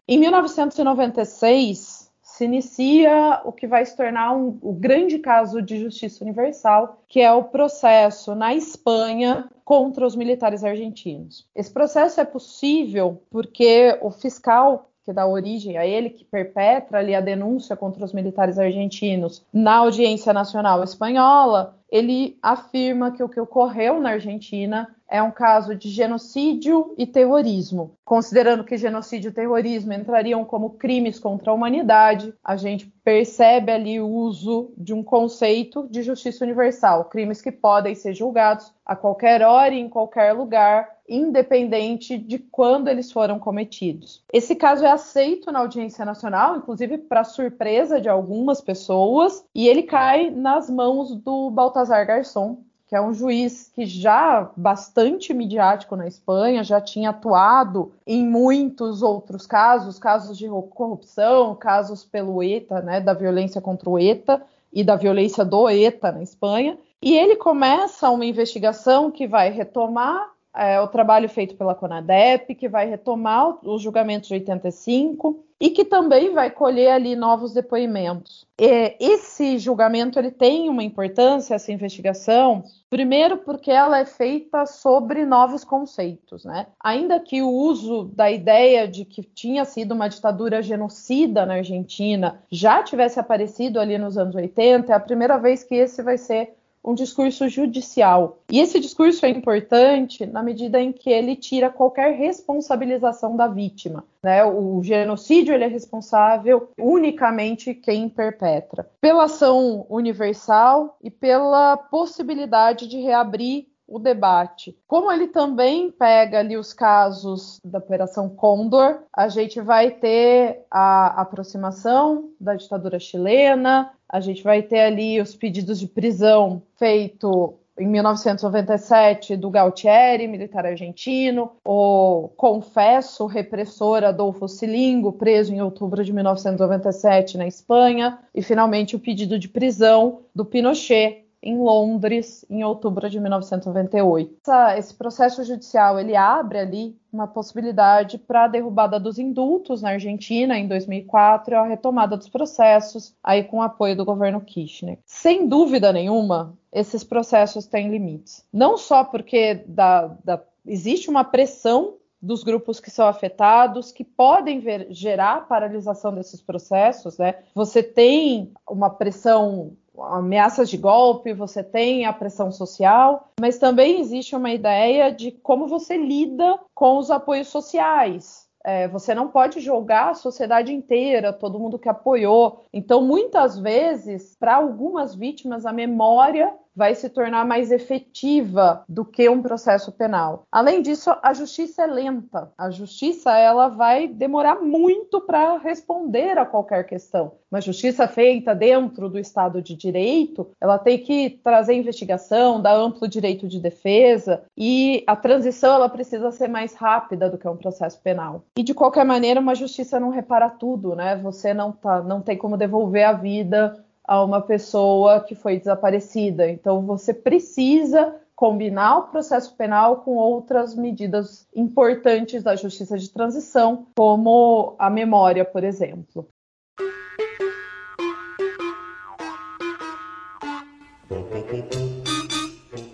Em 1996, se inicia o que vai se tornar um, o grande caso de justiça universal, que é o processo na Espanha contra os militares argentinos. Esse processo é possível porque o fiscal que dá origem a ele, que perpetra ali a denúncia contra os militares argentinos na audiência nacional espanhola, ele afirma que o que ocorreu na Argentina é um caso de genocídio e terrorismo. Considerando que genocídio e terrorismo entrariam como crimes contra a humanidade, a gente percebe ali o uso de um conceito de justiça universal, crimes que podem ser julgados a qualquer hora e em qualquer lugar, independente de quando eles foram cometidos. Esse caso é aceito na audiência nacional, inclusive para surpresa de algumas pessoas, e ele cai nas mãos do Baltazar Garçon, que é um juiz que já bastante midiático na Espanha, já tinha atuado em muitos outros casos, casos de corrupção, casos pelo ETA, né, da violência contra o ETA e da violência do ETA na Espanha. E ele começa uma investigação que vai retomar é, o trabalho feito pela CONADEP, que vai retomar os julgamentos de 85 e que também vai colher ali novos depoimentos. E esse julgamento ele tem uma importância, essa investigação, primeiro porque ela é feita sobre novos conceitos, né? Ainda que o uso da ideia de que tinha sido uma ditadura genocida na Argentina já tivesse aparecido ali nos anos 80, é a primeira vez que esse vai ser um discurso judicial. E esse discurso é importante na medida em que ele tira qualquer responsabilização da vítima. Né? O genocídio ele é responsável unicamente quem perpetra. Pela ação universal e pela possibilidade de reabrir o debate. Como ele também pega ali os casos da Operação Condor, a gente vai ter a aproximação da ditadura chilena, a gente vai ter ali os pedidos de prisão feito em 1997 do Galtieri, militar argentino, o confesso repressor Adolfo Silingo, preso em outubro de 1997 na Espanha, e finalmente o pedido de prisão do Pinochet, em Londres em outubro de 1998. Essa, esse processo judicial ele abre ali uma possibilidade para a derrubada dos indultos na Argentina em 2004 e a retomada dos processos aí com o apoio do governo Kirchner. Sem dúvida nenhuma, esses processos têm limites. Não só porque da, da, existe uma pressão dos grupos que são afetados, que podem ver, gerar paralisação desses processos, né? Você tem uma pressão ameaças de golpe, você tem a pressão social, mas também existe uma ideia de como você lida com os apoios sociais. É, você não pode jogar a sociedade inteira, todo mundo que apoiou. Então, muitas vezes, para algumas vítimas, a memória vai se tornar mais efetiva do que um processo penal. Além disso, a justiça é lenta. A justiça ela vai demorar muito para responder a qualquer questão. Uma justiça feita dentro do Estado de Direito, ela tem que trazer investigação, dar amplo direito de defesa e a transição ela precisa ser mais rápida do que um processo penal. E de qualquer maneira, uma justiça não repara tudo, né? Você não tá, não tem como devolver a vida a uma pessoa que foi desaparecida. Então, você precisa combinar o processo penal com outras medidas importantes da justiça de transição, como a memória, por exemplo.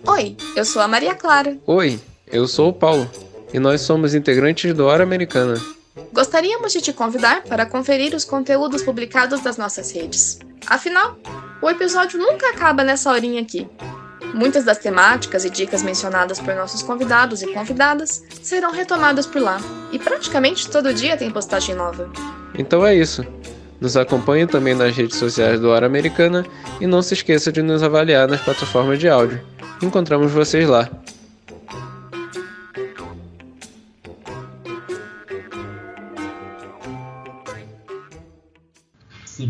Oi, eu sou a Maria Clara. Oi, eu sou o Paulo e nós somos integrantes do Hora Americana. Gostaríamos de te convidar para conferir os conteúdos publicados das nossas redes. Afinal, o episódio nunca acaba nessa horinha aqui. Muitas das temáticas e dicas mencionadas por nossos convidados e convidadas serão retomadas por lá, e praticamente todo dia tem postagem nova. Então é isso. Nos acompanhe também nas redes sociais do Hora Americana e não se esqueça de nos avaliar nas plataformas de áudio. Encontramos vocês lá.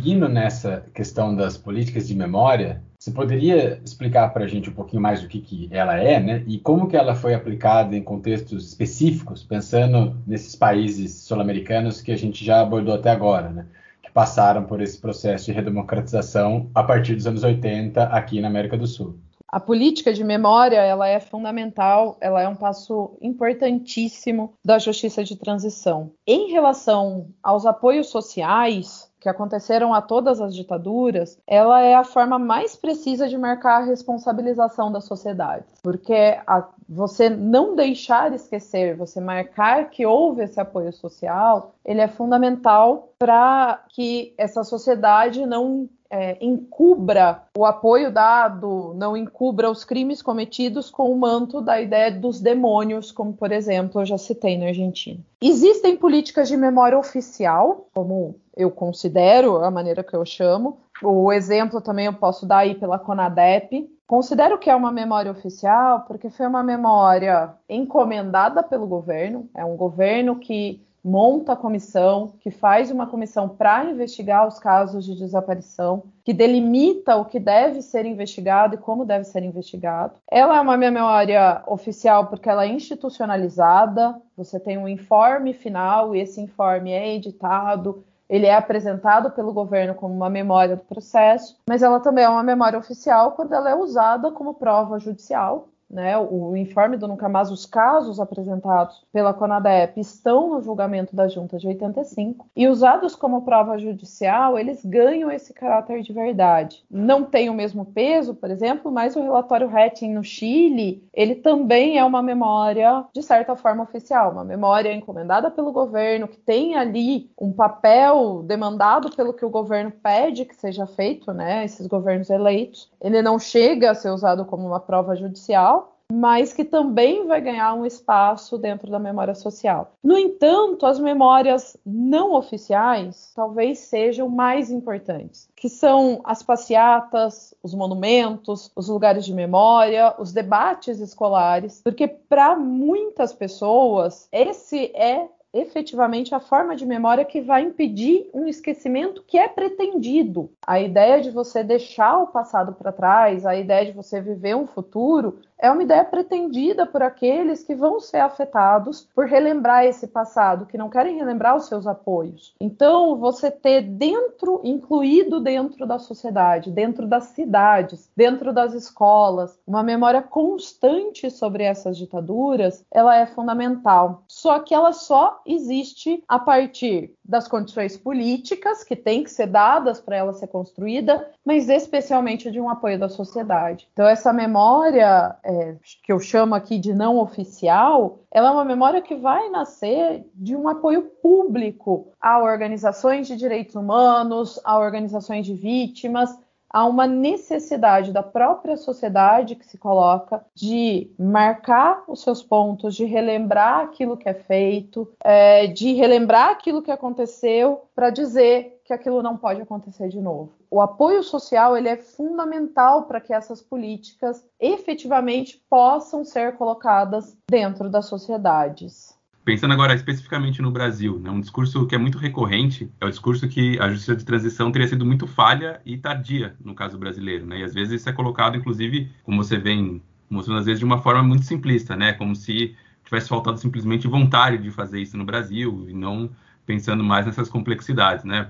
Seguindo nessa questão das políticas de memória, você poderia explicar para a gente um pouquinho mais o que, que ela é, né? E como que ela foi aplicada em contextos específicos, pensando nesses países sul-americanos que a gente já abordou até agora, né? Que passaram por esse processo de redemocratização a partir dos anos 80 aqui na América do Sul. A política de memória ela é fundamental, ela é um passo importantíssimo da justiça de transição. Em relação aos apoios sociais, que aconteceram a todas as ditaduras, ela é a forma mais precisa de marcar a responsabilização da sociedade, porque a, você não deixar esquecer, você marcar que houve esse apoio social, ele é fundamental para que essa sociedade não é, encubra o apoio dado, não encubra os crimes cometidos com o manto da ideia dos demônios, como por exemplo eu já citei na Argentina. Existem políticas de memória oficial, como eu considero, a maneira que eu chamo. O exemplo também eu posso dar aí pela CONADEP. Considero que é uma memória oficial porque foi uma memória encomendada pelo governo, é um governo que monta a comissão, que faz uma comissão para investigar os casos de desaparição, que delimita o que deve ser investigado e como deve ser investigado. Ela é uma memória oficial porque ela é institucionalizada, você tem um informe final e esse informe é editado, ele é apresentado pelo governo como uma memória do processo, mas ela também é uma memória oficial quando ela é usada como prova judicial né, o informe do Nunca Mais, os casos apresentados pela CONADEP estão no julgamento da Junta de 85 e usados como prova judicial, eles ganham esse caráter de verdade. Não tem o mesmo peso, por exemplo, mas o relatório Hatting no Chile, ele também é uma memória, de certa forma, oficial, uma memória encomendada pelo governo, que tem ali um papel demandado pelo que o governo pede que seja feito, né, esses governos eleitos. Ele não chega a ser usado como uma prova judicial, mas que também vai ganhar um espaço dentro da memória social. No entanto, as memórias não oficiais talvez sejam mais importantes, que são as passeatas, os monumentos, os lugares de memória, os debates escolares, porque para muitas pessoas esse é efetivamente a forma de memória que vai impedir um esquecimento que é pretendido. A ideia de você deixar o passado para trás, a ideia de você viver um futuro, é uma ideia pretendida por aqueles que vão ser afetados por relembrar esse passado, que não querem relembrar os seus apoios. Então, você ter dentro, incluído dentro da sociedade, dentro das cidades, dentro das escolas, uma memória constante sobre essas ditaduras, ela é fundamental. Só que ela só existe a partir das condições políticas que têm que ser dadas para ela ser construída, mas especialmente de um apoio da sociedade. Então, essa memória é, que eu chamo aqui de não oficial, ela é uma memória que vai nascer de um apoio público a organizações de direitos humanos, a organizações de vítimas, há uma necessidade da própria sociedade que se coloca de marcar os seus pontos, de relembrar aquilo que é feito, é, de relembrar aquilo que aconteceu para dizer que aquilo não pode acontecer de novo. O apoio social ele é fundamental para que essas políticas efetivamente possam ser colocadas dentro das sociedades. Pensando agora especificamente no Brasil, né, um discurso que é muito recorrente é o discurso que a justiça de transição teria sido muito falha e tardia no caso brasileiro, né? E às vezes isso é colocado, inclusive, como você vem mostrando às vezes de uma forma muito simplista, né? Como se tivesse faltado simplesmente vontade de fazer isso no Brasil e não pensando mais nessas complexidades, né?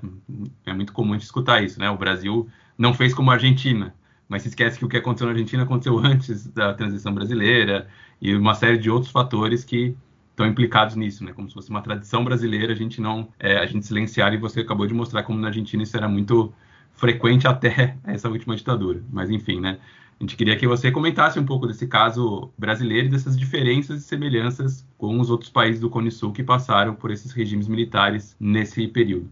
É muito comum a gente escutar isso, né? O Brasil não fez como a Argentina, mas se esquece que o que aconteceu na Argentina aconteceu antes da transição brasileira e uma série de outros fatores que estão implicados nisso, né? Como se fosse uma tradição brasileira, a gente não, é, a gente silenciar e você acabou de mostrar como na Argentina isso era muito frequente até [laughs] essa última ditadura. Mas enfim, né? A gente queria que você comentasse um pouco desse caso brasileiro e dessas diferenças e semelhanças com os outros países do Cone Sul que passaram por esses regimes militares nesse período.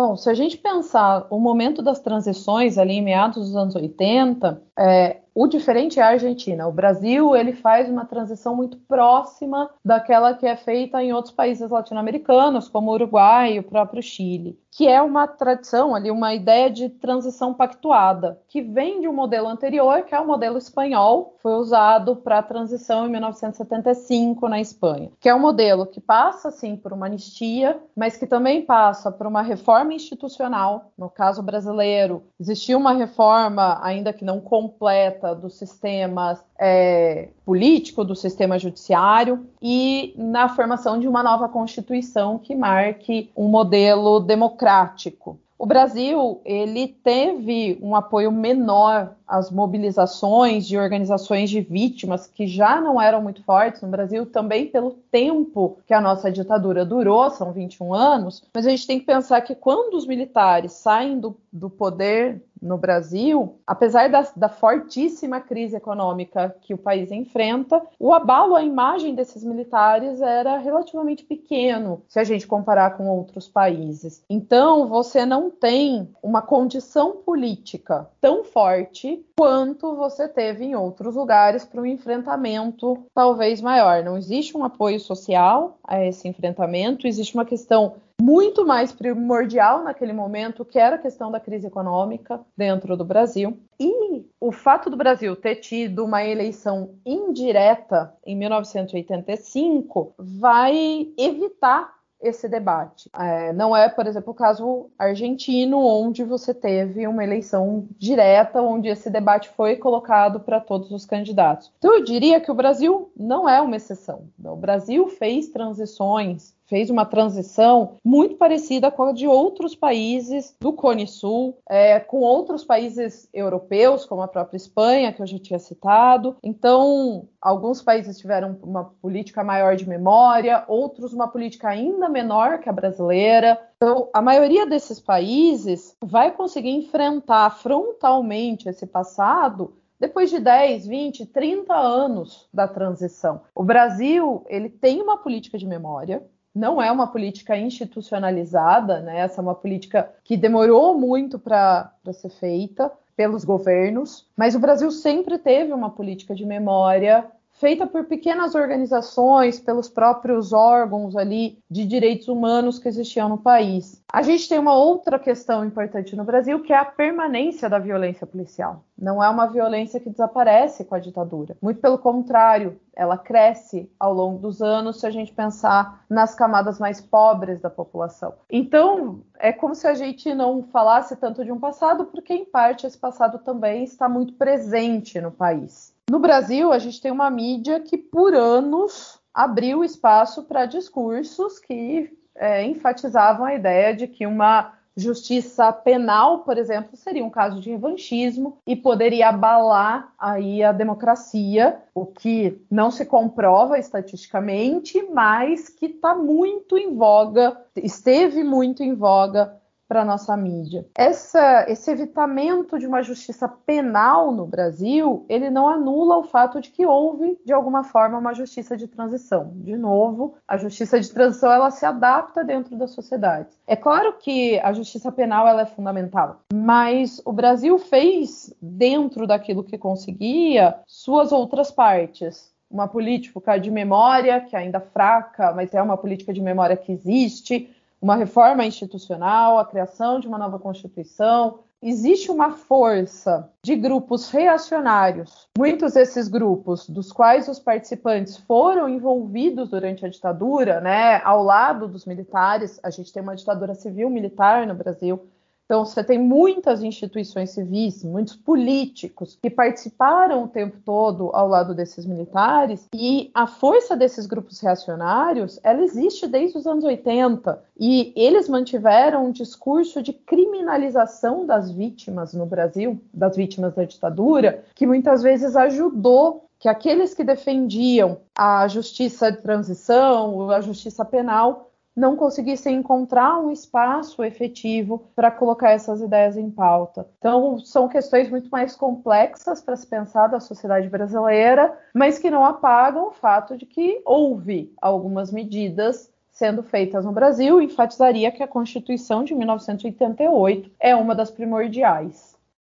Bom, se a gente pensar o momento das transições ali em meados dos anos 80, é, o diferente é a Argentina. O Brasil ele faz uma transição muito próxima daquela que é feita em outros países latino-americanos, como o Uruguai e o próprio Chile, que é uma tradição ali, uma ideia de transição pactuada, que vem de um modelo anterior, que é o modelo espanhol, foi usado para a transição em 1975 na Espanha, que é um modelo que passa sim por uma anistia, mas que também passa por uma reforma institucional. No caso brasileiro, existiu uma reforma, ainda que não completa do sistema é, político, do sistema judiciário e na formação de uma nova constituição que marque um modelo democrático. O Brasil ele teve um apoio menor as mobilizações de organizações de vítimas que já não eram muito fortes no Brasil, também pelo tempo que a nossa ditadura durou, são 21 anos, mas a gente tem que pensar que quando os militares saem do, do poder no Brasil, apesar da, da, fortíssima crise econômica que o país enfrenta, o abalo à imagem desses militares era relativamente pequeno se a gente comparar com outros países. Então, você não tem uma condição política tão forte quanto você teve em outros lugares para um enfrentamento talvez maior. Não existe um apoio social a esse enfrentamento, existe uma questão muito mais primordial naquele momento, que era a questão da crise econômica dentro do Brasil. E o fato do Brasil ter tido uma eleição indireta em 1985 vai evitar esse debate. É, não é, por exemplo, o caso argentino, onde você teve uma eleição direta, onde esse debate foi colocado para todos os candidatos. Então, eu diria que o Brasil não é uma exceção. O Brasil fez transições fez uma transição muito parecida com a de outros países do Cone Sul, é, com outros países europeus, como a própria Espanha, que eu já tinha citado. Então, alguns países tiveram uma política maior de memória, outros uma política ainda menor que a brasileira. Então, a maioria desses países vai conseguir enfrentar frontalmente esse passado depois de 10, 20, 30 anos da transição. O Brasil, ele tem uma política de memória, não é uma política institucionalizada, né? Essa é uma política que demorou muito para ser feita pelos governos, mas o Brasil sempre teve uma política de memória feita por pequenas organizações, pelos próprios órgãos ali de direitos humanos que existiam no país. A gente tem uma outra questão importante no Brasil, que é a permanência da violência policial. Não é uma violência que desaparece com a ditadura. Muito pelo contrário, ela cresce ao longo dos anos se a gente pensar nas camadas mais pobres da população. Então, é como se a gente não falasse tanto de um passado, porque em parte esse passado também está muito presente no país. No Brasil, a gente tem uma mídia que, por anos, abriu espaço para discursos que é, enfatizavam a ideia de que uma justiça penal, por exemplo, seria um caso de revanchismo e poderia abalar aí a democracia, o que não se comprova estatisticamente, mas que está muito em voga, esteve muito em voga para nossa mídia. Essa, esse evitamento de uma justiça penal no Brasil, ele não anula o fato de que houve, de alguma forma, uma justiça de transição. De novo, a justiça de transição ela se adapta dentro da sociedade. É claro que a justiça penal ela é fundamental, mas o Brasil fez, dentro daquilo que conseguia, suas outras partes uma política de memória que é ainda fraca, mas é uma política de memória que existe, uma reforma institucional, a criação de uma nova Constituição. Existe uma força de grupos reacionários, muitos desses grupos, dos quais os participantes foram envolvidos durante a ditadura, né, ao lado dos militares. A gente tem uma ditadura civil-militar no Brasil, então, você tem muitas instituições civis, muitos políticos que participaram o tempo todo ao lado desses militares, e a força desses grupos reacionários, ela existe desde os anos 80, e eles mantiveram um discurso de criminalização das vítimas no Brasil, das vítimas da ditadura, que muitas vezes ajudou que aqueles que defendiam a justiça de transição, a justiça penal, não conseguissem encontrar um espaço efetivo para colocar essas ideias em pauta. Então, são questões muito mais complexas para se pensar da sociedade brasileira, mas que não apagam o fato de que houve algumas medidas sendo feitas no Brasil, enfatizaria que a Constituição de 1988 é uma das primordiais.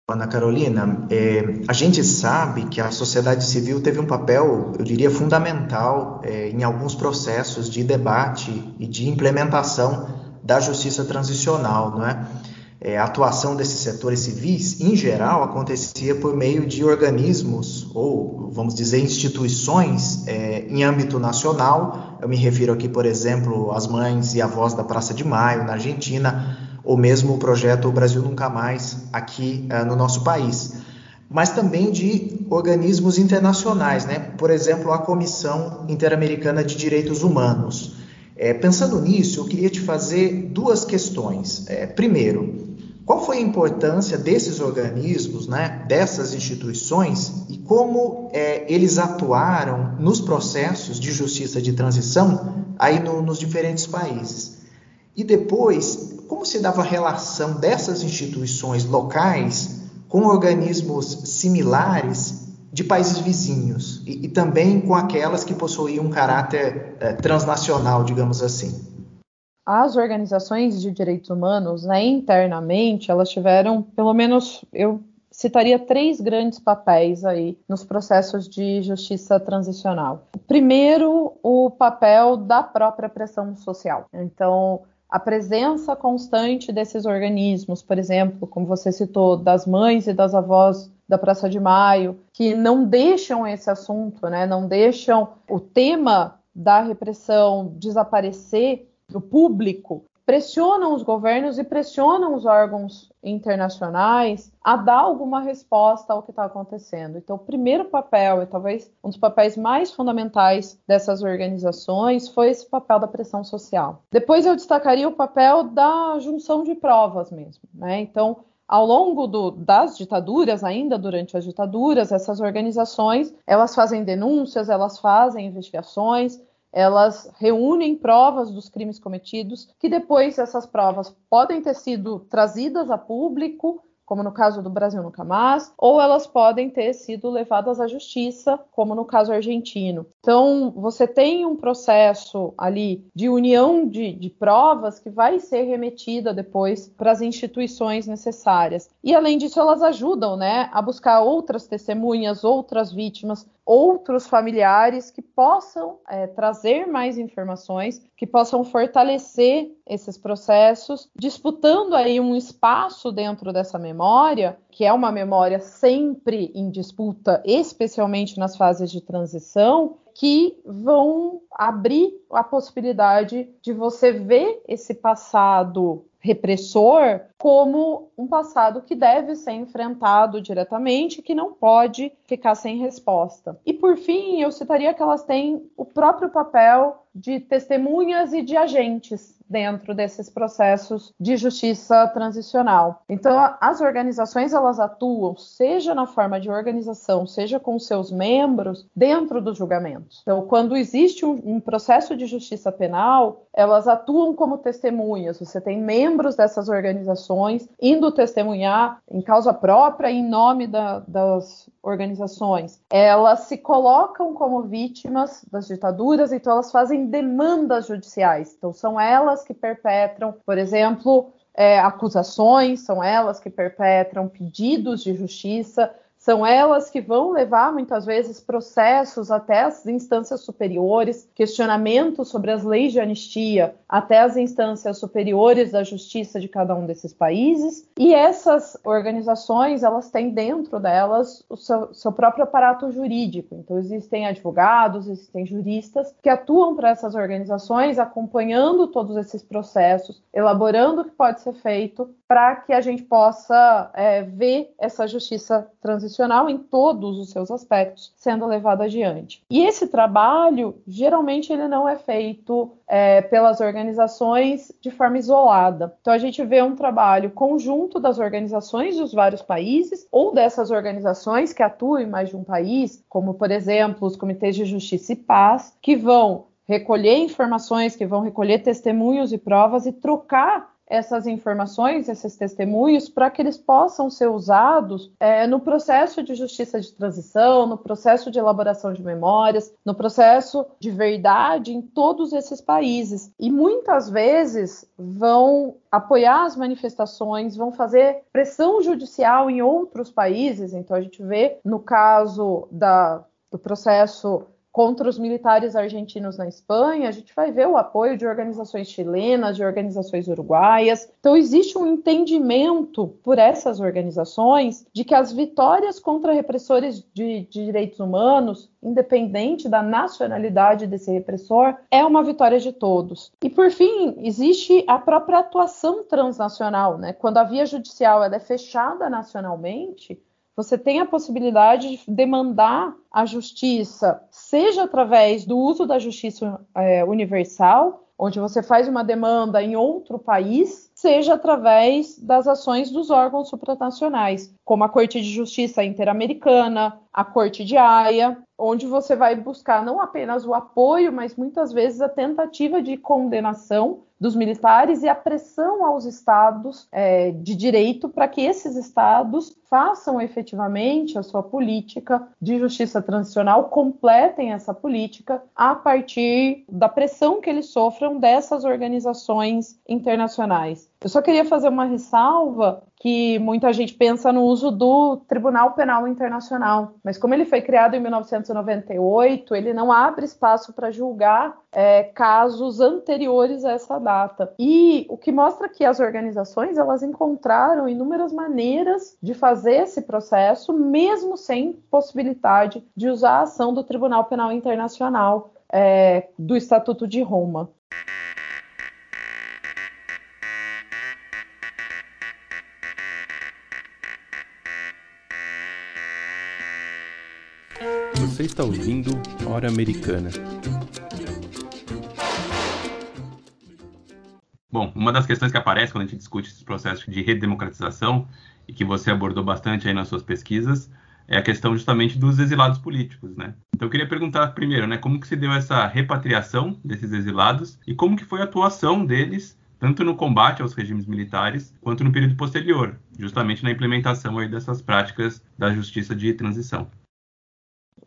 Ana Carolina, é, a gente sabe que a sociedade civil teve um papel, eu diria, fundamental é, em alguns processos de debate e de implementação da justiça transicional, não é? é? a atuação desses setores civis, em geral, acontecia por meio de organismos ou, vamos dizer, instituições é, em âmbito nacional. Eu me refiro aqui, por exemplo, às mães e avós da Praça de Maio, na Argentina, ou mesmo o projeto Brasil Nunca Mais aqui uh, no nosso país, mas também de organismos internacionais, né? por exemplo, a Comissão Interamericana de Direitos Humanos. É, pensando nisso, eu queria te fazer duas questões. É, primeiro, Qual foi a importância desses organismos, né, dessas instituições e como é, eles atuaram nos processos de justiça de transição aí no, nos diferentes países? E depois, como se dava a relação dessas instituições locais com organismos similares de países vizinhos e, e também com aquelas que possuíam um caráter é, transnacional, digamos assim? as organizações de direitos humanos, né, internamente, elas tiveram, pelo menos, eu citaria três grandes papéis aí nos processos de justiça transicional. Primeiro, o papel da própria pressão social. Então, a presença constante desses organismos, por exemplo, como você citou, das mães e das avós da Praça de Maio, que não deixam esse assunto, né, não deixam o tema da repressão desaparecer o público pressionam os governos e pressionam os órgãos internacionais a dar alguma resposta ao que está acontecendo. Então, o primeiro papel, e talvez um dos papéis mais fundamentais dessas organizações, foi esse papel da pressão social. Depois eu destacaria o papel da junção de provas mesmo. Né? Então, ao longo do, das ditaduras, ainda durante as ditaduras, essas organizações elas fazem denúncias, elas fazem investigações, elas reúnem provas dos crimes cometidos, que depois essas provas podem ter sido trazidas a público, como no caso do Brasil Nunca Mais, ou elas podem ter sido levadas à justiça, como no caso argentino. Então, você tem um processo ali de união de, de provas que vai ser remetida depois para as instituições necessárias. E, além disso, elas ajudam né, a buscar outras testemunhas, outras vítimas, outros familiares que possam é, trazer mais informações, que possam fortalecer esses processos, disputando aí um espaço dentro dessa memória, que é uma memória sempre em disputa, especialmente nas fases de transição, que vão abrir a possibilidade de você ver esse passado repressor como um passado que deve ser enfrentado diretamente, que não pode ficar sem resposta. E por fim, eu citaria que elas têm o próprio papel de testemunhas e de agentes dentro desses processos de justiça transicional. Então, as organizações elas atuam, seja na forma de organização, seja com seus membros, dentro dos julgamentos. Então, quando existe um, um processo de justiça penal, elas atuam como testemunhas. Você tem membros dessas organizações indo testemunhar em causa própria, em nome da, das organizações. Elas se colocam como vítimas das ditaduras, então elas fazem demandas judiciais. Então, são elas elas que perpetram, por exemplo, é, acusações, são elas que perpetram pedidos de justiça, são elas que vão levar muitas vezes processos até as instâncias superiores, questionamentos sobre as leis de anistia até as instâncias superiores da justiça de cada um desses países. E essas organizações, elas têm dentro delas o seu, seu próprio aparato jurídico. Então existem advogados, existem juristas que atuam para essas organizações, acompanhando todos esses processos, elaborando o que pode ser feito para que a gente possa é, ver essa justiça transicional em todos os seus aspectos sendo levada adiante. E esse trabalho, geralmente, ele não é feito é, pelas organizações de forma isolada. Então, a gente vê um trabalho conjunto das organizações dos vários países ou dessas organizações que atuam em mais de um país, como, por exemplo, os comitês de justiça e paz, que vão recolher informações, que vão recolher testemunhos e provas e trocar essas informações, esses testemunhos, para que eles possam ser usados é, no processo de justiça de transição, no processo de elaboração de memórias, no processo de verdade em todos esses países. E muitas vezes vão apoiar as manifestações, vão fazer pressão judicial em outros países. Então, a gente vê no caso da, do processo contra os militares argentinos na Espanha, a gente vai ver o apoio de organizações chilenas, de organizações uruguaias. Então, existe um entendimento por essas organizações de que as vitórias contra repressores de, de direitos humanos, independente da nacionalidade desse repressor, é uma vitória de todos. E, por fim, existe a própria atuação transnacional. Né? Quando a via judicial é fechada nacionalmente, você tem a possibilidade de demandar a justiça, seja através do uso da justiça é, universal, onde você faz uma demanda em outro país seja através das ações dos órgãos supranacionais, como a Corte de Justiça Interamericana, a Corte de Haia, onde você vai buscar não apenas o apoio, mas muitas vezes a tentativa de condenação dos militares e a pressão aos estados é, de direito para que esses estados façam efetivamente a sua política de justiça transicional, completem essa política a partir da pressão que eles sofram dessas organizações internacionais. Eu só queria fazer uma ressalva que muita gente pensa no uso do Tribunal Penal Internacional, mas como ele foi criado em 1998, ele não abre espaço para julgar é, casos anteriores a essa data. E o que mostra que as organizações elas encontraram inúmeras maneiras de fazer esse processo, mesmo sem possibilidade de usar a ação do Tribunal Penal Internacional é, do Estatuto de Roma. Você está ouvindo Hora Americana. Bom, uma das questões que aparece quando a gente discute esses processos de redemocratização e que você abordou bastante aí nas suas pesquisas é a questão justamente dos exilados políticos, né? Então eu queria perguntar primeiro, né, como que se deu essa repatriação desses exilados e como que foi a atuação deles tanto no combate aos regimes militares quanto no período posterior, justamente na implementação aí dessas práticas da justiça de transição.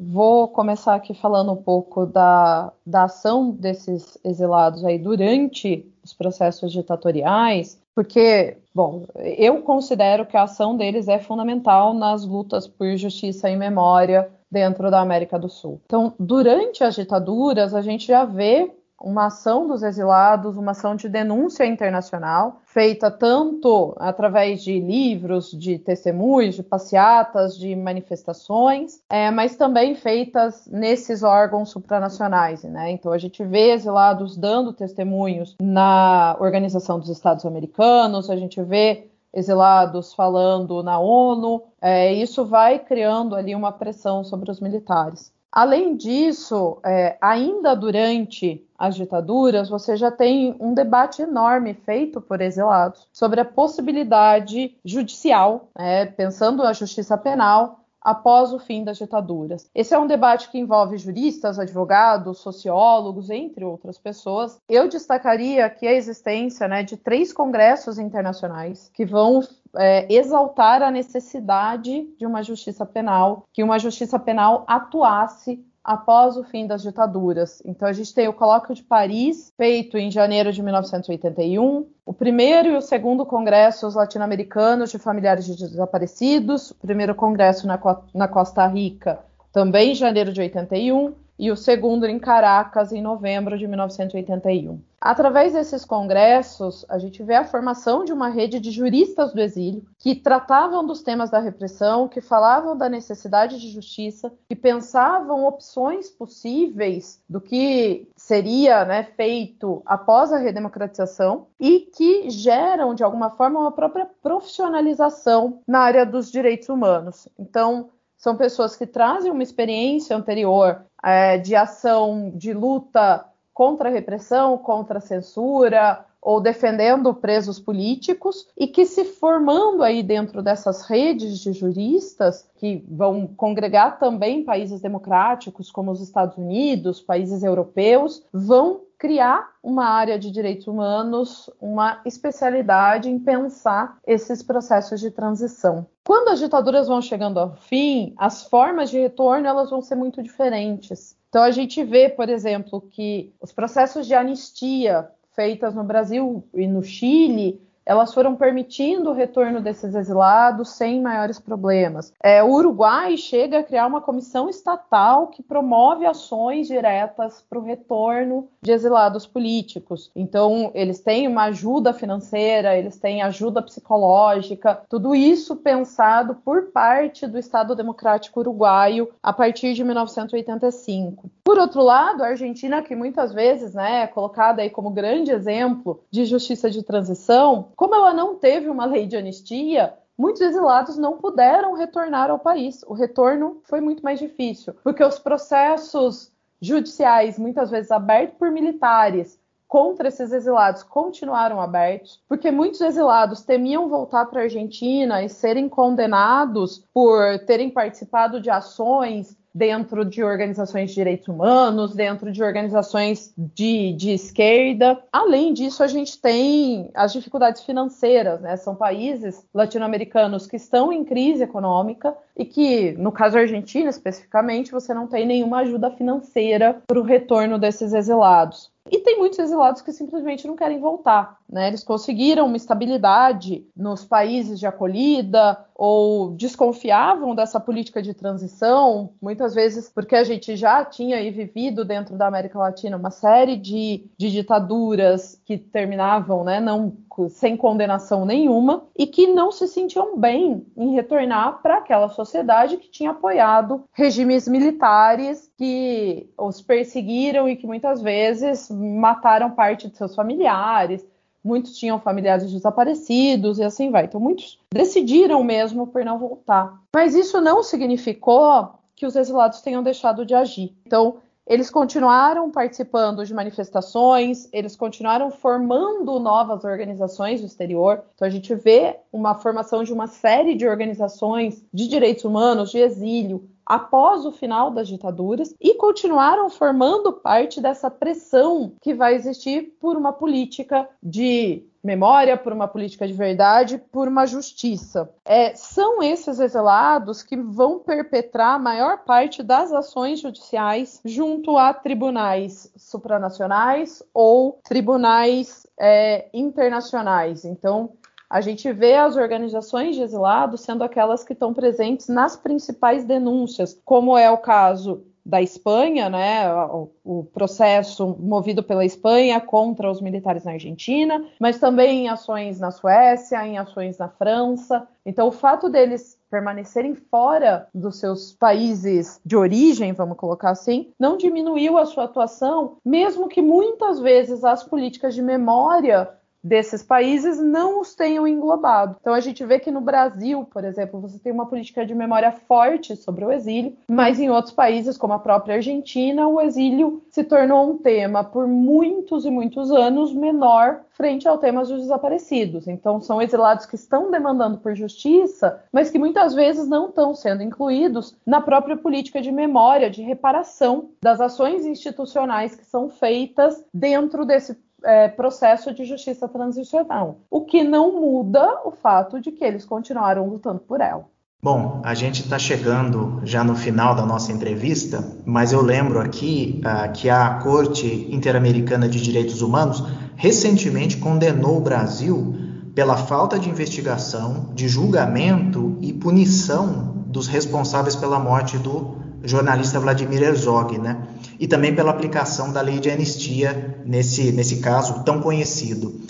Vou começar aqui falando um pouco da, da ação desses exilados aí durante os processos ditatoriais, porque, bom, eu considero que a ação deles é fundamental nas lutas por justiça e memória dentro da América do Sul. Então, durante as ditaduras, a gente já vê uma ação dos exilados, uma ação de denúncia internacional, feita tanto através de livros, de testemunhos, de passeatas, de manifestações, é, mas também feitas nesses órgãos supranacionais. Né? Então a gente vê exilados dando testemunhos na Organização dos Estados Americanos, a gente vê exilados falando na ONU, é, isso vai criando ali uma pressão sobre os militares. Além disso, é, ainda durante as ditaduras, você já tem um debate enorme feito por exilados sobre a possibilidade judicial, é, pensando a justiça penal, após o fim das ditaduras. Esse é um debate que envolve juristas, advogados, sociólogos, entre outras pessoas. Eu destacaria aqui a existência né, de três congressos internacionais que vão é, exaltar a necessidade de uma justiça penal, que uma justiça penal atuasse após o fim das ditaduras. Então a gente tem o Colóquio de Paris, feito em janeiro de 1981, o primeiro e o segundo congressos latino-americanos de familiares de desaparecidos, o primeiro congresso na, na Costa Rica, também em janeiro de 81, e o segundo em Caracas, em novembro de 1981. Através desses congressos, a gente vê a formação de uma rede de juristas do exílio que tratavam dos temas da repressão, que falavam da necessidade de justiça, que pensavam opções possíveis do que seria né, feito após a redemocratização e que geram, de alguma forma, uma própria profissionalização na área dos direitos humanos. Então, são pessoas que trazem uma experiência anterior é, de ação, de luta contra a repressão, contra a censura, ou defendendo presos políticos e que se formando aí dentro dessas redes de juristas que vão congregar também países democráticos como os Estados Unidos, países europeus, vão criar uma área de direitos humanos, uma especialidade em pensar esses processos de transição. Quando as ditaduras vão chegando ao fim, as formas de retorno elas vão ser muito diferentes. Então a gente vê, por exemplo, que os processos de anistia feitas no Brasil e no Chile elas foram permitindo o retorno desses exilados sem maiores problemas. É, o Uruguai chega a criar uma comissão estatal que promove ações diretas para o retorno de exilados políticos. Então, eles têm uma ajuda financeira, eles têm ajuda psicológica, tudo isso pensado por parte do Estado Democrático Uruguaio a partir de 1985. Por outro lado, a Argentina, que muitas vezes né, é colocada aí como grande exemplo de justiça de transição, como ela não teve uma lei de anistia, muitos exilados não puderam retornar ao país. O retorno foi muito mais difícil, porque os processos judiciais, muitas vezes abertos por militares, contra esses exilados continuaram abertos, porque muitos exilados temiam voltar para a Argentina e serem condenados por terem participado de ações dentro de organizações de direitos humanos, dentro de organizações de, de esquerda. Além disso, a gente tem as dificuldades financeiras, né? São países latino-americanos que estão em crise econômica e que, no caso Argentina especificamente, você não tem nenhuma ajuda financeira para o retorno desses exilados. E tem muitos exilados que simplesmente não querem voltar. Né? Eles conseguiram uma estabilidade nos países de acolhida ou desconfiavam dessa política de transição, muitas vezes porque a gente já tinha vivido dentro da América Latina uma série de, de ditaduras que terminavam né, não sem condenação nenhuma e que não se sentiam bem em retornar para aquela sociedade que tinha apoiado regimes militares que os perseguiram e que muitas vezes mataram parte de seus familiares. Muitos tinham familiares desaparecidos e assim vai. Então, muitos decidiram mesmo por não voltar. Mas isso não significou que os exilados tenham deixado de agir. Então, eles continuaram participando de manifestações, eles continuaram formando novas organizações do exterior. Então a gente vê uma formação de uma série de organizações de direitos humanos, de exílio, após o final das ditaduras e continuaram formando parte dessa pressão que vai existir por uma política de memória, por uma política de verdade, por uma justiça. É, são esses exilados que vão perpetrar a maior parte das ações judiciais junto a tribunais supranacionais ou tribunais é, internacionais. Então, a gente vê as organizações de exilados sendo aquelas que estão presentes nas principais denúncias, como é o caso da Espanha, né, o, o, processo movido pela Espanha contra os militares na Argentina, mas também em ações na Suécia, em ações na França. Então, o fato deles permanecerem fora dos seus países de origem, vamos colocar assim, não diminuiu a sua atuação, mesmo que muitas vezes as políticas de memória desses países não os tenham englobado. Então a gente vê que no Brasil, por exemplo, você tem uma política de memória forte sobre o exílio, mas em outros países, como a própria Argentina, o exílio se tornou um tema por muitos e muitos anos menor frente ao tema dos desaparecidos. Então são exilados que estão demandando por justiça, mas que muitas vezes não estão sendo incluídos na própria política de memória, de reparação das ações institucionais que são feitas dentro desse é, processo de justiça transicional, o que não muda o fato de que eles continuaram lutando por ela. Bom, a gente está chegando já no final da nossa entrevista, mas eu lembro aqui uh, que a Corte Interamericana de Direitos Humanos recentemente condenou o Brasil pela falta de investigação, de julgamento e punição dos responsáveis pela morte do jornalista Vladimir Herzog, né? e também pela aplicação da lei de anistia nesse, nesse caso tão conhecido.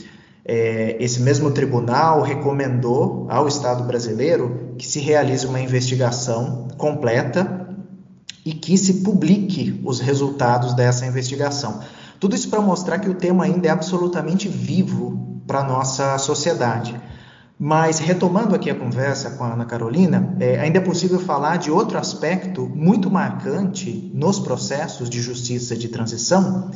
É, esse mesmo tribunal recomendou ao Estado brasileiro que se realize uma investigação completa e que se publique os resultados dessa investigação. Tudo isso para mostrar que o tema ainda é absolutamente vivo para a nossa sociedade. Mas retomando aqui a conversa com a Ana Carolina, é, ainda é possível falar de outro aspecto muito marcante nos processos de justiça de transição,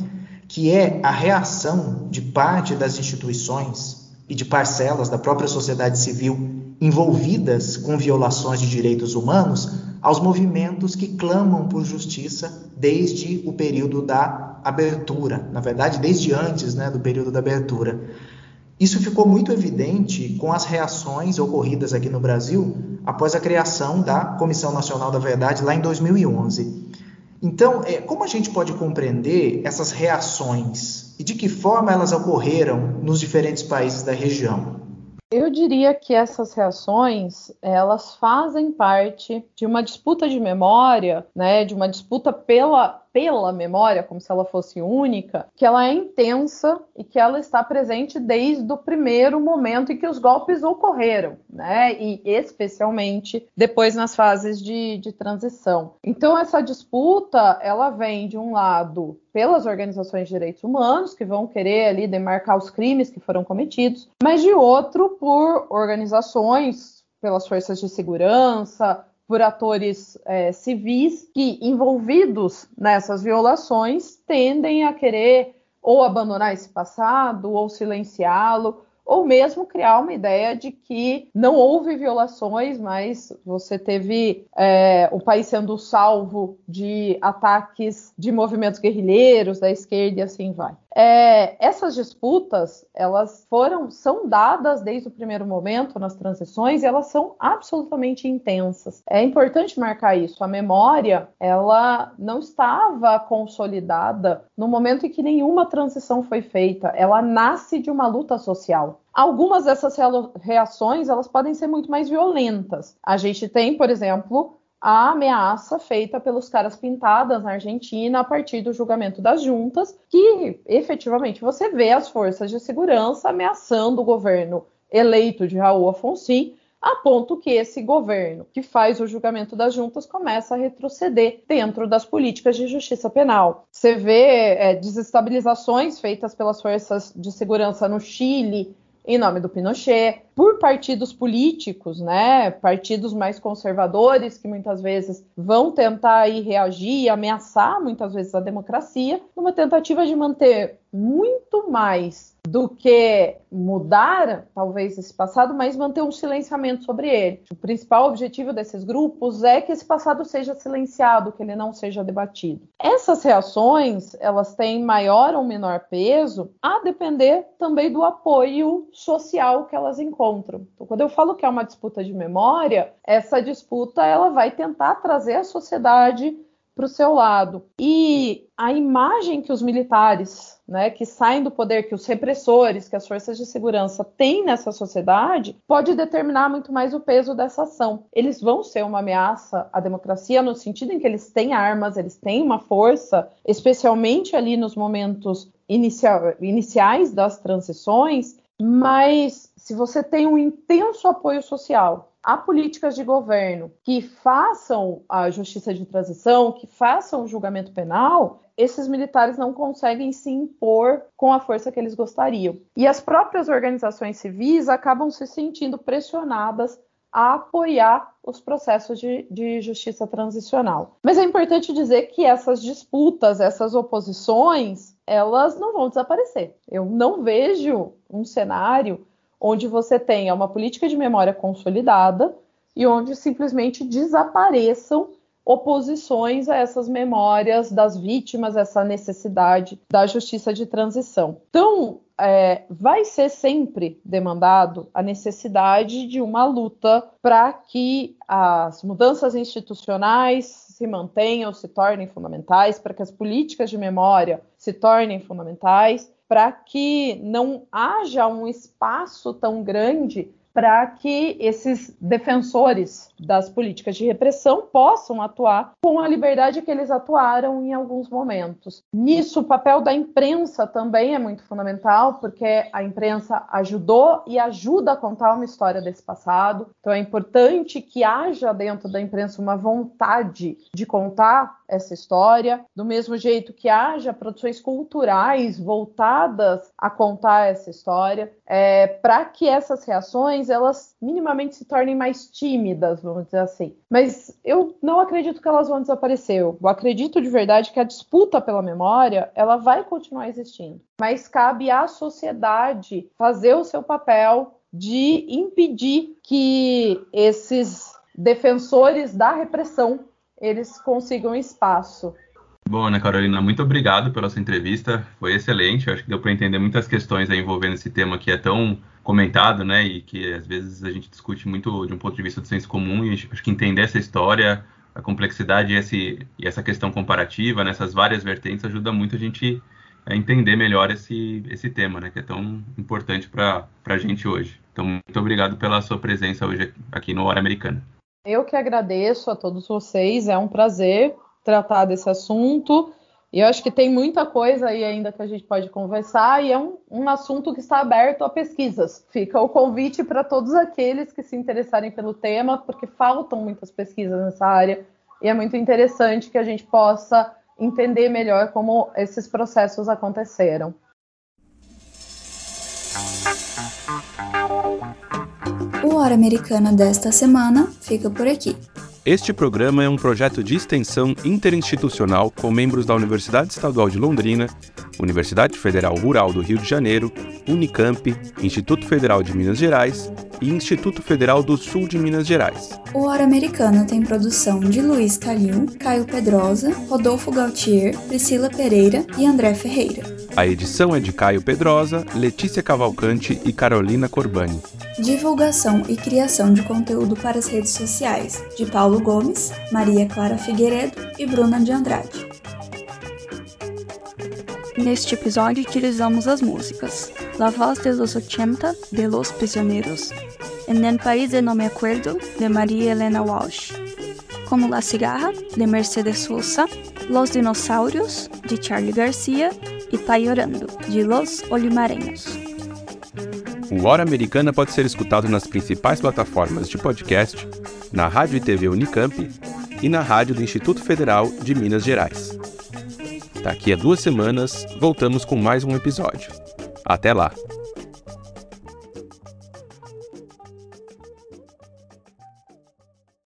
que é a reação de parte das instituições e de parcelas da própria sociedade civil envolvidas com violações de direitos humanos aos movimentos que clamam por justiça desde o período da abertura, na verdade, desde antes né, do período da abertura. Isso ficou muito evidente com as reações ocorridas aqui no Brasil após a criação da Comissão Nacional da Verdade lá em 2011. Então, é, como a gente pode compreender essas reações e de que forma elas ocorreram nos diferentes países da região? Eu diria que essas reações, elas fazem parte de uma disputa de memória, né, de uma disputa pela pela memória, como se ela fosse única, que ela é intensa e que ela está presente desde o primeiro momento em que os golpes ocorreram, né? E especialmente depois nas fases de, de transição. Então essa disputa ela vem de um lado pelas organizações de direitos humanos que vão querer ali demarcar os crimes que foram cometidos, mas de outro por organizações pelas forças de segurança, por atores é, civis que, envolvidos nessas violações, tendem a querer ou abandonar esse passado, ou silenciá-lo, ou mesmo criar uma ideia de que não houve violações, mas você teve é, o país sendo salvo de ataques de movimentos guerrilheiros da esquerda e assim vai. É, essas disputas, elas foram, são dadas desde o primeiro momento nas transições e elas são absolutamente intensas. É importante marcar isso. A memória, ela não estava consolidada no momento em que nenhuma transição foi feita. Ela nasce de uma luta social. Algumas dessas reações, elas podem ser muito mais violentas. A gente tem, por exemplo, a ameaça feita pelos caras pintadas na Argentina a partir do julgamento das juntas, que efetivamente você vê as forças de segurança ameaçando o governo eleito de Raul Afonso, a ponto que esse governo que faz o julgamento das juntas começa a retroceder dentro das políticas de justiça penal. Você vê é, desestabilizações feitas pelas forças de segurança no Chile, em nome do Pinochet, por partidos políticos, né, partidos mais conservadores que muitas vezes vão tentar aí reagir e ameaçar muitas vezes a democracia, numa tentativa de manter muito mais do que mudar, talvez, esse passado, mas manter um silenciamento sobre ele. O principal objetivo desses grupos é que esse passado seja silenciado, que ele não seja debatido. Essas reações, elas têm maior ou menor peso a depender também do apoio social que elas encontram. Então, quando eu falo que é uma disputa de memória, essa disputa ela vai tentar trazer a sociedade para o seu lado. E a imagem que os militares, né, que saem do poder, que os repressores, que as forças de segurança têm nessa sociedade, pode determinar muito mais o peso dessa ação. Eles vão ser uma ameaça à democracia no sentido em que eles têm armas, eles têm uma força, especialmente ali nos momentos inicia iniciais das transições, mas se você tem um intenso apoio social a políticas de governo que façam a justiça de transição, que façam o julgamento penal, esses militares não conseguem se impor com a força que eles gostariam. E as próprias organizações civis acabam se sentindo pressionadas a apoiar os processos de, de, justiça transicional. Mas é importante dizer que essas disputas, essas oposições, elas não vão desaparecer. Eu não vejo um cenário onde você tenha uma política de memória consolidada e onde simplesmente desapareçam oposições a essas memórias das vítimas, essa necessidade da justiça de transição. Então, é, vai ser sempre demandado a necessidade de uma luta para que as mudanças institucionais se mantenham, se tornem fundamentais, para que as políticas de memória se tornem fundamentais para que não haja um espaço tão grande para que esses defensores das políticas de repressão possam atuar com a liberdade que eles atuaram em alguns momentos. Nisso, o papel da imprensa também é muito fundamental, porque a imprensa ajudou e ajuda a contar uma história desse passado. Então, é importante que haja dentro da imprensa uma vontade de contar essa história, do mesmo jeito que haja produções culturais voltadas a contar essa história, é, para que essas reações elas minimamente se tornem mais tímidas, vamos dizer assim. Mas eu não acredito que elas vão desaparecer. Eu acredito de verdade que a disputa pela memória ela vai continuar existindo, mas cabe à sociedade fazer o seu papel de impedir que esses defensores da repressão eles consigam espaço. Bom, Ana Carolina, muito obrigado pela sua entrevista. Foi excelente. Eu acho que deu para entender muitas questões envolvendo esse tema que é tão comentado, né? E que às vezes a gente discute muito de um ponto de vista do senso comum. E acho que entender essa história, a complexidade e, esse, e essa questão comparativa nessas várias vertentes ajuda muito a gente a entender melhor esse, esse tema, né? Que é tão importante para a gente hoje. Então, muito obrigado pela sua presença hoje aqui no Hora Americana. Eu que agradeço a todos vocês, é um prazer tratar desse assunto. E eu acho que tem muita coisa aí ainda que a gente pode conversar, e é um, um assunto que está aberto a pesquisas. Fica o convite para todos aqueles que se interessarem pelo tema, porque faltam muitas pesquisas nessa área, e é muito interessante que a gente possa entender melhor como esses processos aconteceram. O Hora Americana desta semana fica por aqui. Este programa é um projeto de extensão interinstitucional com membros da Universidade Estadual de Londrina, Universidade Federal Rural do Rio de Janeiro, Unicamp, Instituto Federal de Minas Gerais e Instituto Federal do Sul de Minas Gerais. O Hora Americana tem produção de Luiz Calil, Caio Pedrosa, Rodolfo Gautier, Priscila Pereira e André Ferreira. A edição é de Caio Pedrosa, Letícia Cavalcante e Carolina Corbani. Divulgação e criação de conteúdo para as redes sociais de Paulo Gomes, Maria Clara Figueiredo e Bruna de Andrade. Neste episódio utilizamos as músicas La Voz de los 80 de Los Prisioneros, En el País de No Me Acuerdo de Maria Helena Walsh, Como La Cigarra de Mercedes Sosa, Los Dinossauros de Charlie Garcia e Pai Orando de Los Olimareños. O Hora Americana pode ser escutado nas principais plataformas de podcast, na Rádio e TV Unicamp e na Rádio do Instituto Federal de Minas Gerais. Daqui a duas semanas, voltamos com mais um episódio. Até lá!